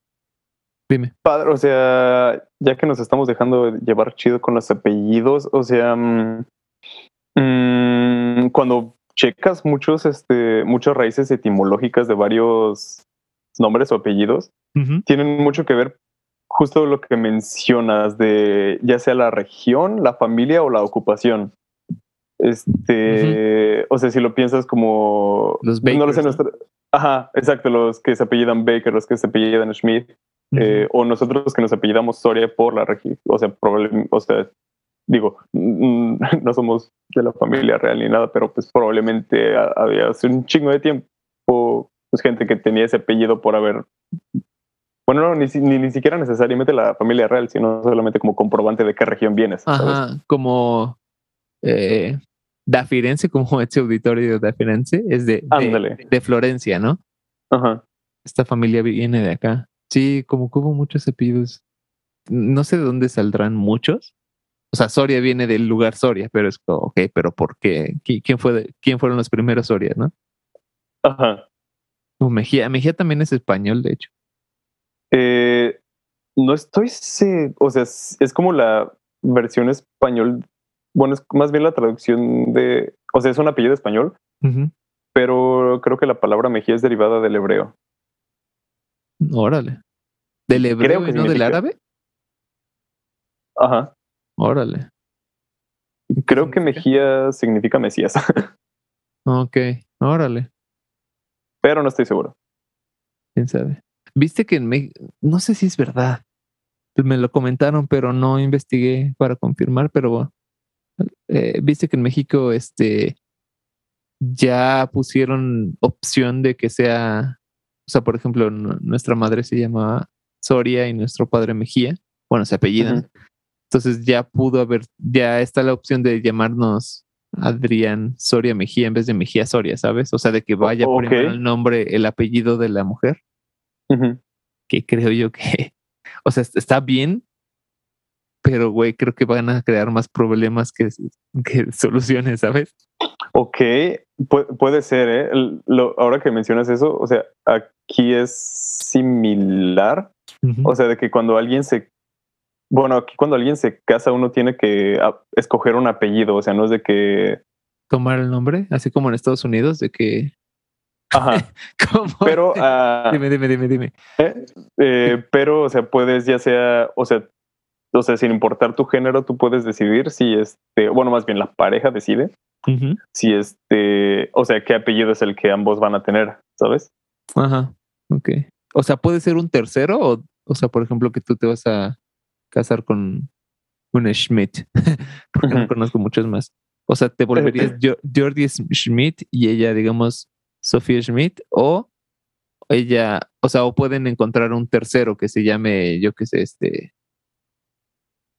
Dime. padre, o sea, ya que nos estamos dejando llevar chido con los apellidos, o sea, mm, mm, cuando checas muchos, este, muchas raíces etimológicas de varios nombres o apellidos, tienen mucho que ver justo lo que mencionas de ya sea la región, la familia o la ocupación. Este, o sea, si lo piensas como Los no lo sé, Bakers, ¿no? nuestra- ajá, exacto, los que se apellidan Baker, los que se apellidan Schmidt, eh, o nosotros que nos apellidamos Soria por la región, o sea, probablemente, o sea, digo, no somos de la familia real ni nada, pero pues probablemente ha- había hace un chingo de tiempo pues gente que tenía ese apellido por haber bueno, no, ni, ni, ni siquiera necesariamente la familia real, sino solamente como comprobante de qué región vienes. ¿sabes? Ajá, como eh, Da Firenze, como este auditorio de Da Firenze, es de, de, de Florencia, ¿no? Ajá. Esta familia viene de acá. Sí, como que hubo muchos apellidos. No sé de dónde saldrán muchos. O sea, Soria viene del lugar Soria, pero es como, ok, pero ¿por qué? ¿Qui- ¿Quién, fue de- quién fueron los primeros Sorias, no? Ajá. Mejía. Mejía también es español, de hecho. Eh, no estoy se- o sea, es, como la versión español, bueno, es más bien la traducción de, o sea, es un apellido español, pero creo que la palabra Mejía es derivada del hebreo. Órale. ¿Del hebreo que y no del árabe? Ajá. Órale. Creo que? Mejía significa Mesías, Ok, órale. pero no estoy seguro. quién sabe. Viste que en México, no sé si es verdad. Me lo comentaron, pero no investigué para confirmar, pero. Eh, viste que en México este ya pusieron opción de que sea, o sea, por ejemplo, nuestra madre se llamaba Soria y nuestro padre Mejía, bueno, se apellidan. Entonces ya pudo haber, ya está la opción de llamarnos Adrián Soria Mejía en vez de Mejía Soria, ¿sabes? O sea, de que vaya primero el nombre, el apellido de la mujer Que creo yo que, o sea, est- está bien, pero güey, creo que van a crear más problemas que, que soluciones, ¿sabes? Ok, pu- puede ser, ¿eh? Lo- ahora que mencionas eso, o sea, aquí es similar, o sea, de que cuando alguien se, bueno, aquí cuando alguien se casa uno tiene que ah, escoger un apellido, o sea, no es de que, Tomar el nombre, así como en Estados Unidos, de que... ajá, ¿Cómo? pero, ah, dime, dime, dime, dime. eh, pero, o sea, puedes ya sea, o sea, o sea, sin importar tu género, tú puedes decidir si este, bueno, más bien la pareja decide si este, o sea, qué apellido es el que ambos van a tener, ¿sabes? Ajá, ok. O sea, puede ser un tercero, o, o sea, por ejemplo, que tú te vas a casar con un Schmidt, porque no conozco muchos más. O sea, te volverías Jo- Jordi Schmidt y ella, digamos, Sofía Schmidt, o ella, o sea, o pueden encontrar un tercero que se llame, yo qué sé, este,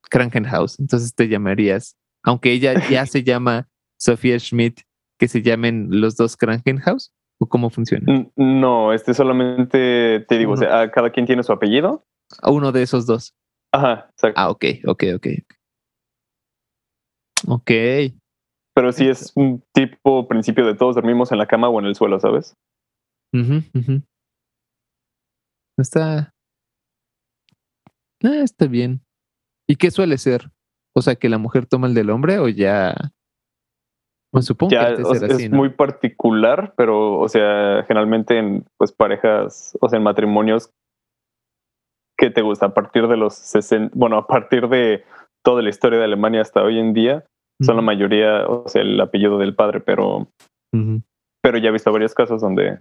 Krankenhaus. Entonces te llamarías, aunque ella ya se llama Sofía Schmidt, que se llamen los dos Krankenhaus, o cómo funciona. No, este solamente te digo, o sea, ah, cada quien tiene su apellido. Uno de esos dos. Ajá, exacto. Ah, ok, ok, ok. Ok. Pero sí es un tipo principio de todos dormimos en la cama o en el suelo, ¿sabes? Está. Ah, está bien. ¿Y qué suele ser? O sea, que la mujer toma el del hombre o ya. Pues supongo Ya que o sea, así, es ¿no? muy particular, pero, o sea, generalmente en pues parejas, o sea, en matrimonios que te gusta a partir de los 60, bueno, a partir de toda la historia de Alemania hasta hoy en día, son la mayoría, o sea, el apellido del padre, pero, pero ya he visto varios casos donde,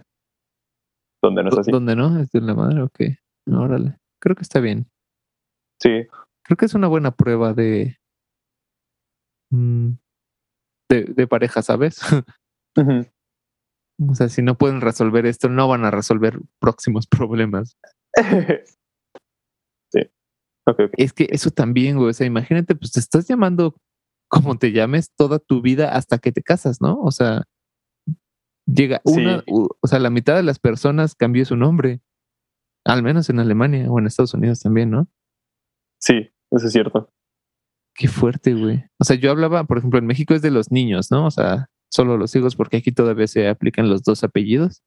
donde no es así. ¿Dónde no? Es de la madre, ok. Órale. Creo que está bien. Sí, Creo que es una buena prueba de, mm, de, de pareja, ¿sabes? o sea, si no pueden resolver esto, no van a resolver próximos problemas. sí. Okay, okay. Es que eso también, güey. O sea, imagínate, pues te estás llamando como te llames toda tu vida hasta que te casas, ¿no? O sea, llega una, Sí. o sea, la mitad de las personas cambió su nombre. Al menos en Alemania o en Estados Unidos también, ¿no? Sí, eso es cierto. Qué fuerte, güey. O sea, yo hablaba, por ejemplo, en México es de los niños, ¿no? O sea, solo los hijos, porque aquí todavía se aplican los dos apellidos.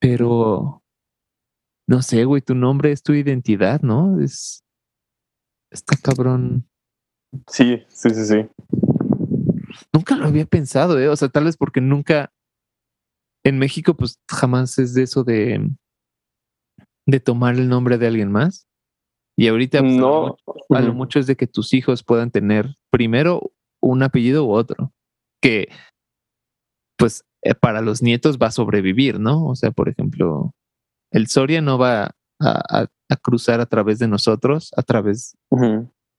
Pero, no sé, güey, tu nombre es tu identidad, ¿no? Es. Está cabrón. Sí, sí, sí, sí. Nunca lo había pensado, ¿eh? O sea, tal vez porque nunca. En México, pues jamás es de eso de. de tomar el nombre de alguien más. Y ahorita, pues, a lo mucho- a lo Ujú. mucho es de que tus hijos puedan tener primero un apellido u otro. Que, pues, eh, para los nietos va a sobrevivir, ¿no? O sea, por ejemplo, el Soria no va a, a- a cruzar a través de nosotros, a través.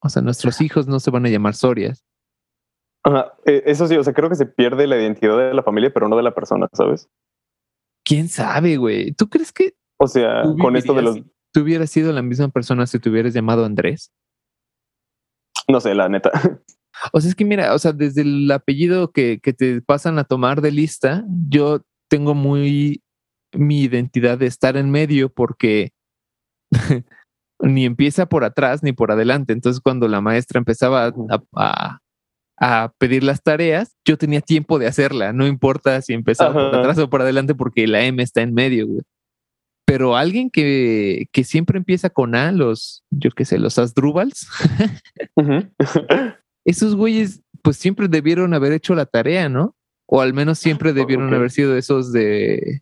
O sea, nuestros hijos no se van a llamar Sorias. Ajá, eh, Eso sí, o sea, creo que se pierde la identidad de la familia, pero no de la persona, ¿sabes? ¿Quién sabe, güey? ¿Tú crees que O sea, con esto de los, tú hubieras sido la misma persona si te hubieras llamado Andrés? no sé, la neta. O sea, es que mira, o sea, desde el apellido que, que te pasan a tomar de lista, yo tengo muy mi identidad de estar en medio porque ni empieza por atrás ni por adelante. Entonces, cuando la maestra empezaba a, Ujú. a- a pedir las tareas, yo tenía tiempo de hacerla. No importa si empezaba por atrás o por adelante porque la M está en medio, güey. Pero alguien que, que siempre empieza con A, los, yo qué sé, los Asdrúbals, Ujú. esos güeyes pues siempre debieron haber hecho la tarea, ¿no? O al menos siempre debieron Ok. haber sido esos de...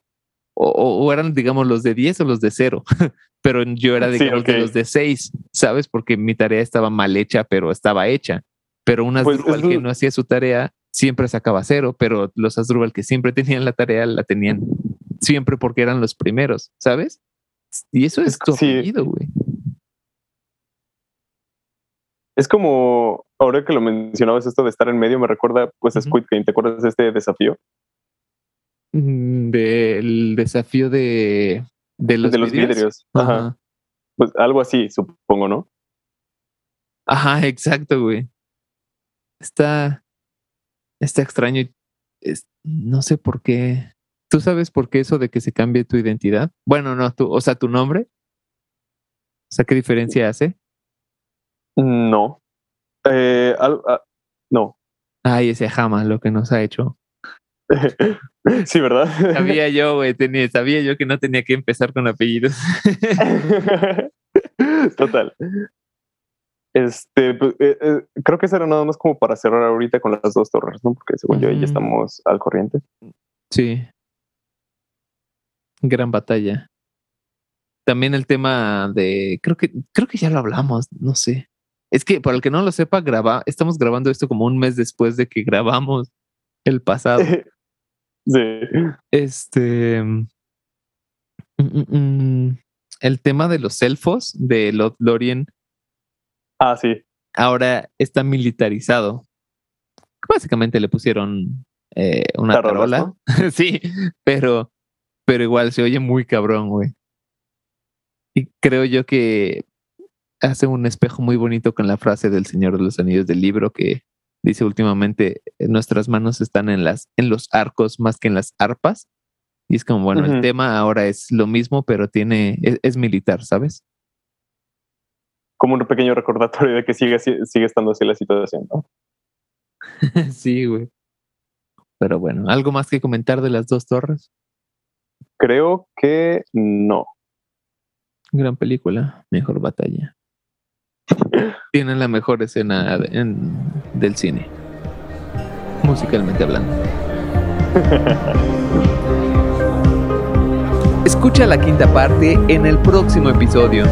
O, o- o eran, digamos, los de 10 o los de 0. pero yo era, Sí, digamos, de ok. los de 6, ¿sabes? Porque mi tarea estaba mal hecha, pero estaba hecha. Pero un Pues, Asdrúbal que no hacía su tarea siempre sacaba cero, pero los Asdrúbal que siempre tenían la tarea la tenían siempre porque eran los primeros, ¿sabes? Y eso es Es- tu sí. apellido, güey. Es como, ahora que lo mencionabas, esto de estar en medio, me recuerda pues a. Squid Game. ¿Te acuerdas de este desafío? Mm, Del desafío de, de los de los vidrios. vidrios. Ajá. Ajá. Pues algo así, supongo, ¿no? Ajá, exacto, güey. Está, está extraño. es- no sé por qué. ¿Tú sabes por qué eso de que se cambie tu identidad? Bueno, no, tú, o sea, tu nombre. O sea, ¿qué diferencia hace? No. Eh, al- no. Ay, ese jama, lo que nos ha hecho. sí, ¿verdad? Sabía yo, güey, tenía, sabía yo que no tenía que empezar con apellidos. Total. Este, pues, eh, eh, creo que eso era nada más como para cerrar ahorita con las dos torres, ¿no? Porque según yo ahí estamos al corriente. Sí. Gran batalla. También el tema de, creo que, creo que ya lo hablamos, no sé. Es que para el que no lo sepa, graba, estamos grabando esto como un mes después de que grabamos el pasado. sí. Este. mm, mm, mm, el tema de los elfos de Lothlorien Ah, sí. ahora está militarizado. Básicamente le pusieron eh, una tarola. sí, pero, pero igual se oye muy cabrón, güey. Y creo yo que hace un espejo muy bonito con la frase del Señor de los Anillos del libro que dice últimamente nuestras manos están en las en los arcos más que en las arpas. Y es como, bueno, el tema ahora es lo mismo, pero tiene, es, es militar, ¿sabes? Como un pequeño recordatorio de que sigue, sigue estando así la situación, ¿no? sí, güey. Pero bueno, ¿algo más que comentar de las dos torres? Creo que no. Gran película, mejor batalla. Tiene la mejor escena en- del cine. Musicalmente hablando. Escucha la quinta parte en el próximo episodio.